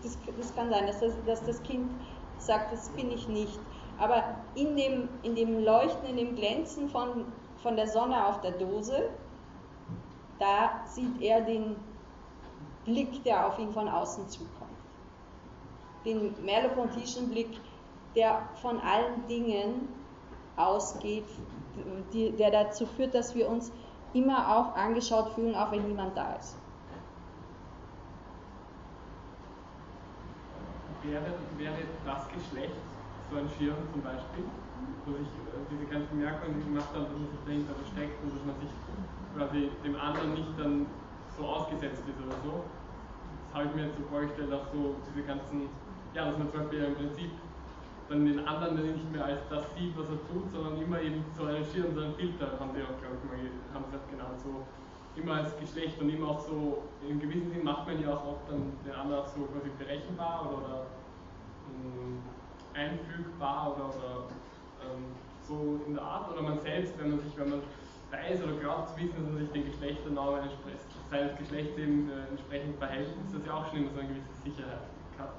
das, das kann sein, dass das, dass das Kind sagt, das bin ich nicht. Aber in dem, in dem Leuchten, in dem Glänzen von, von der Sonne auf der Dose, da sieht er den Blick, der auf ihn von außen zukommt. Den merleau-pontischen Blick, der von allen Dingen ausgeht, die, der dazu führt, dass wir uns immer auch angeschaut fühlen, auch wenn niemand da ist. Wäre, wäre das Geschlecht so ein Schirm zum Beispiel, wo sich äh, diese ganzen Merkmale gemacht haben, dass man sich dahinter versteckt und dass man sich quasi dem anderen nicht dann so ausgesetzt ist oder so. Das habe ich mir jetzt so vorgestellt, auch so diese ganzen, ja, dass man zum Beispiel im Prinzip dann den anderen nicht mehr als das sieht, was er tut, sondern immer eben so einen Schirm, so einen Filter, haben sie auch, glaube ich, mal haben sie genannt, so immer als Geschlecht und immer auch so, in gewissem Sinn macht man ja auch oft dann den anderen so quasi berechenbar oder, oder ähm, einfügbar oder, oder ähm, so in der Art. Oder man selbst, wenn man sich, wenn man weiß oder glaubt zu wissen, dass man sich den Geschlechternamen seines Geschlechts eben äh, entsprechend verhält, ist das ja auch schon immer so eine gewisse Sicherheit. Hat.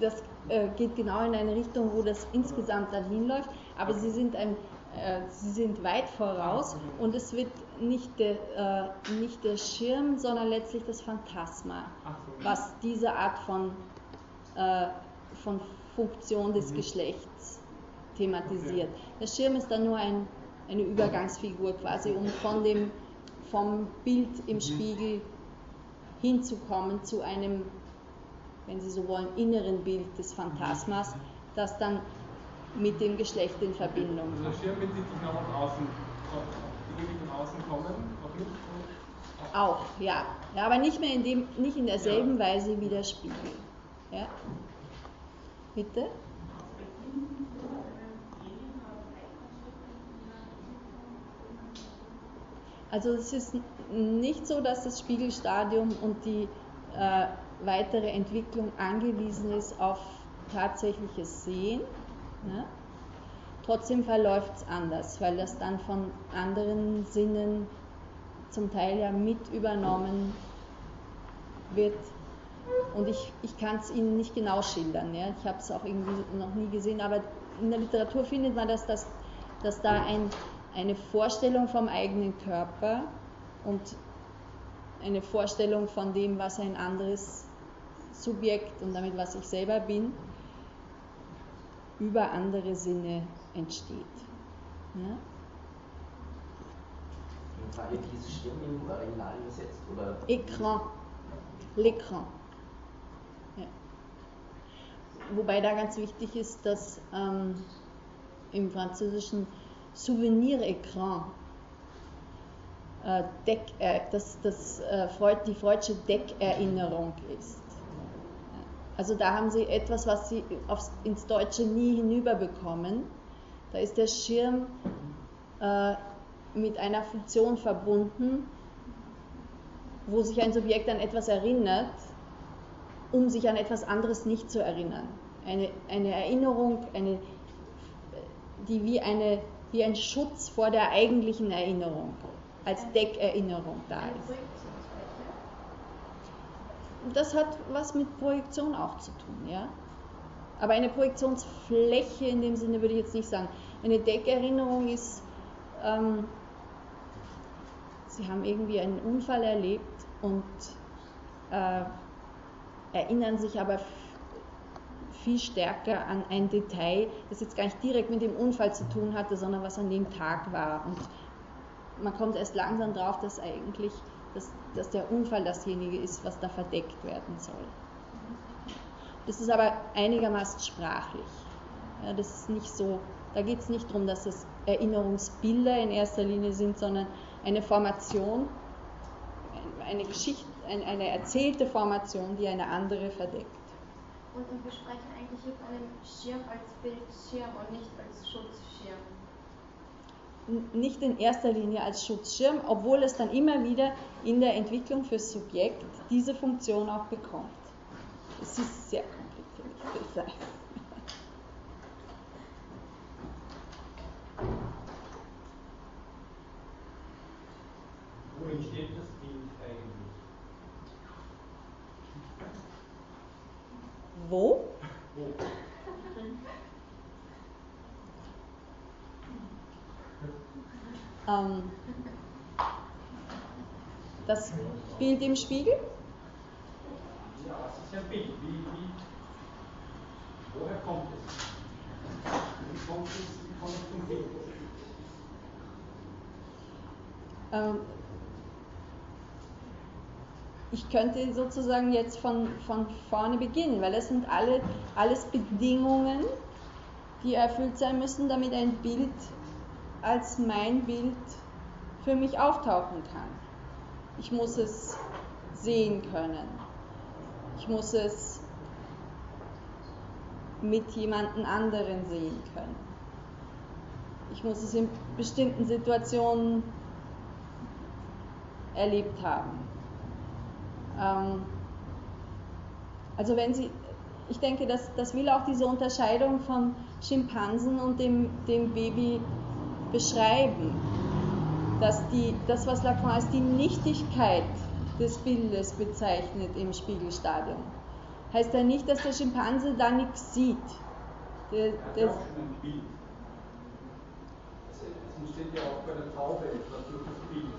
Das äh, geht genau in eine Richtung, wo das insgesamt dann hinläuft, aber sie sind ein äh, sie sind weit voraus und es wird nicht der, äh, nicht der Schirm, sondern letztlich das Phantasma, was diese Art von, äh, von Funktion des Geschlechts thematisiert. Der Schirm ist dann nur ein, eine Übergangsfigur quasi, um von dem, vom Bild im Spiegel hinzukommen zu einem, wenn Sie so wollen, inneren Bild des Phantasmas, das dann mit dem Geschlecht in Verbindung kommt. Also der Schirm bezieht sich noch auf außen, auf Dinge, die von außen kommen, auch nicht? Auch, ja. ja. Aber nicht mehr in dem, nicht in derselben ja. Weise wie der Spiegel. Ja? Bitte? Also es ist nicht so, dass das Spiegelstadium und die äh, weitere Entwicklung angewiesen ist auf tatsächliches Sehen. Ne? Trotzdem verläuft es anders, weil das dann von anderen Sinnen zum Teil ja mit übernommen wird. Und ich, ich kann es Ihnen nicht genau schildern. Ja? Ich habe es auch irgendwie noch nie gesehen, aber in der Literatur findet man, dass, das, dass da ein eine Vorstellung vom eigenen Körper und eine Vorstellung von dem, was ein anderes Subjekt und damit was ich selber bin, über andere Sinne entsteht. Ja? Frage, dieses Schirm im Original übersetzt? Oder? Écran. L'écran. Wobei da ganz wichtig ist, dass ähm, im Französischen Souvenir-Écran, äh, äh, das, das, äh, die freudsche Deckerinnerung ist. Also da haben Sie etwas, was Sie aufs, ins Deutsche nie hinüberbekommen. Da ist der Schirm äh, mit einer Funktion verbunden, wo sich ein Subjekt an etwas erinnert, um sich an etwas anderes nicht zu erinnern. Eine, eine Erinnerung, eine, die wie eine wie ein Schutz vor der eigentlichen Erinnerung, als Deckerinnerung da ist. Das hat was mit Projektion auch zu tun, ja. Aber eine Projektionsfläche in dem Sinne würde ich jetzt nicht sagen. Eine Deckerinnerung ist, ähm, Sie haben irgendwie einen Unfall erlebt und äh, erinnern sich aber viel stärker an ein Detail, das jetzt gar nicht direkt mit dem Unfall zu tun hatte, sondern was an dem Tag war. Und man kommt erst langsam drauf, dass eigentlich dass, dass der Unfall dasjenige ist, was da verdeckt werden soll. Das ist aber einigermaßen sprachlich. Ja, das ist nicht so, da geht es nicht darum, dass es Erinnerungsbilder in erster Linie sind, sondern eine Formation, eine Geschichte, eine erzählte Formation, die eine andere verdeckt. Und, und wir sprechen eigentlich hier von einem Schirm als Bildschirm und nicht als Schutzschirm. Nicht in erster Linie als Schutzschirm, obwohl es dann immer wieder in der Entwicklung fürs Subjekt diese Funktion auch bekommt. Es ist sehr kompliziert. Wo entsteht das Bild eigentlich? Wo? ähm, das Bild im Spiegel? Ja, es ist ein Bild. Wie, wie, woher kommt es? Wie kommt es, wie kommt es zum Bild? Ähm, ich könnte sozusagen jetzt von, von vorne beginnen, weil das sind alle, alles Bedingungen, die erfüllt sein müssen, damit ein Bild als mein Bild für mich auftauchen kann. Ich muss es sehen können. Ich muss es mit jemandem anderen sehen können. Ich muss es in bestimmten Situationen erlebt haben. Ähm, also wenn Sie, ich denke, das, das will auch diese Unterscheidung von Schimpansen und dem, dem Baby beschreiben. Dass die, das, was Lacan als die Nichtigkeit des Bildes bezeichnet im Spiegelstadium, heißt ja nicht, dass der Schimpanse da nichts sieht. Der, der, es entsteht ja auch bei der Taube etwas durch das Bild.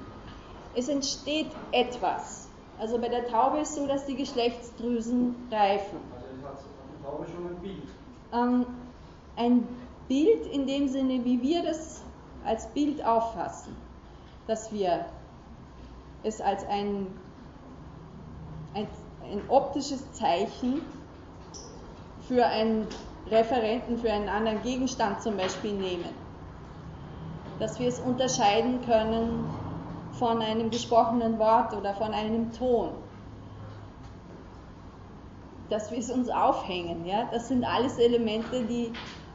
Es entsteht etwas. Also bei der Taube ist es so, dass die Geschlechtsdrüsen reifen. Also hat die Taube schon ein Bild. ähm, ein Bild in dem Sinne, wie wir das als Bild auffassen, dass wir es als ein, ein, ein optisches Zeichen für einen Referenten, für einen anderen Gegenstand zum Beispiel nehmen. Dass wir es unterscheiden können von einem gesprochenen Wort oder von einem Ton. Dass wir es uns aufhängen. Ja? Das sind alles Elemente, die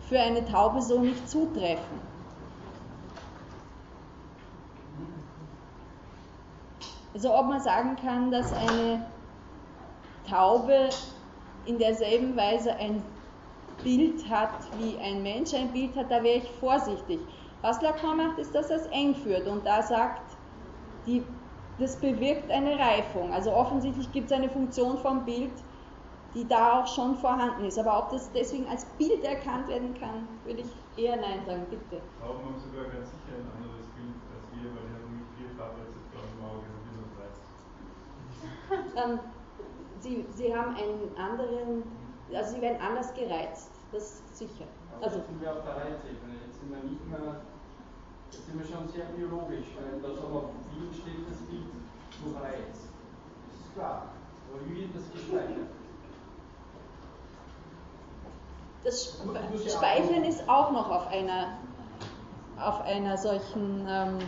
für eine Taube so nicht zutreffen. Also ob man sagen kann, dass eine Taube in derselben Weise ein Bild hat, wie ein Mensch ein Bild hat, da wäre ich vorsichtig. Was Lacan macht, ist, dass er es eng führt und da sagt, die, das bewirkt eine Reifung. Also offensichtlich gibt es eine Funktion vom Bild, die da auch schon vorhanden ist. Aber ob das deswegen als Bild erkannt werden kann, würde ich eher Nein sagen, bitte. Tauben haben sogar ganz sicher ein anderes Bild als wir, weil die haben nämlich vier Farbrezeptoren im Auge und wir nur 30. Ähm, sie, sie haben einen anderen, also sie werden anders gereizt, das ist sicher. Also jetzt sind wir auf der Reizebene, jetzt sind wir nicht mehr, jetzt sind wir schon sehr biologisch, weil das aber auf Bild steht das Bild Reiz. Das ist klar. Aber wie wird das gespeichert? Das Speichern ist auch noch auf einer, auf einer solchen ähm,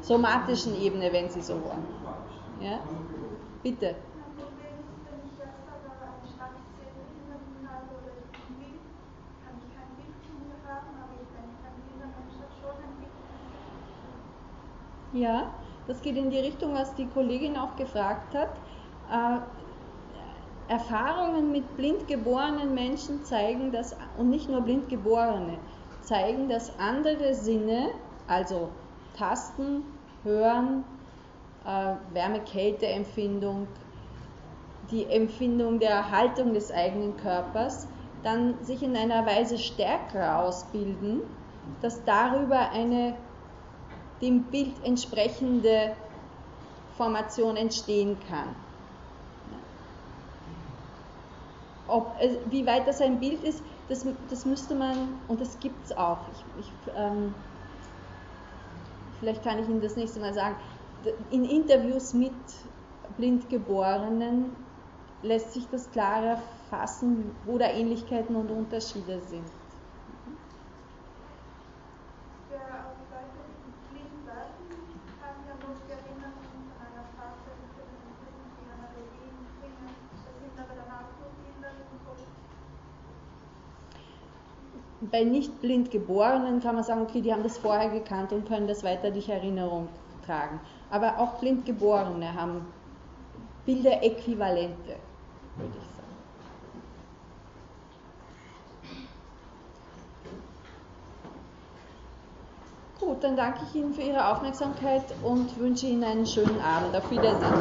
somatischen Ebene, wenn Sie so wollen. Ja? Bitte. Ja, das geht in die Richtung, was die Kollegin auch gefragt hat. Äh, Erfahrungen mit blind geborenen Menschen zeigen, dass, und nicht nur blind geborene, zeigen, dass andere Sinne, also Tasten, Hören, äh, Wärme-Kälte-Empfindung, die Empfindung der Haltung des eigenen Körpers, dann sich in einer Weise stärker ausbilden, dass darüber eine dem Bild entsprechende Formation entstehen kann. Ob, äh, wie weit das ein Bild ist, das, das müsste man, und das gibt es auch. Ich, ich, ähm, vielleicht kann ich Ihnen das nächste Mal sagen. In Interviews mit Blindgeborenen lässt sich das klarer fassen, wo da Ähnlichkeiten und Unterschiede sind. Bei nicht blind Geborenen kann man sagen, okay, die haben das vorher gekannt und können das weiter durch Erinnerung tragen. Aber auch blind Geborene haben Bilderäquivalente, würde ich sagen. Gut, dann danke ich Ihnen für Ihre Aufmerksamkeit und wünsche Ihnen einen schönen Abend. Auf Wiedersehen.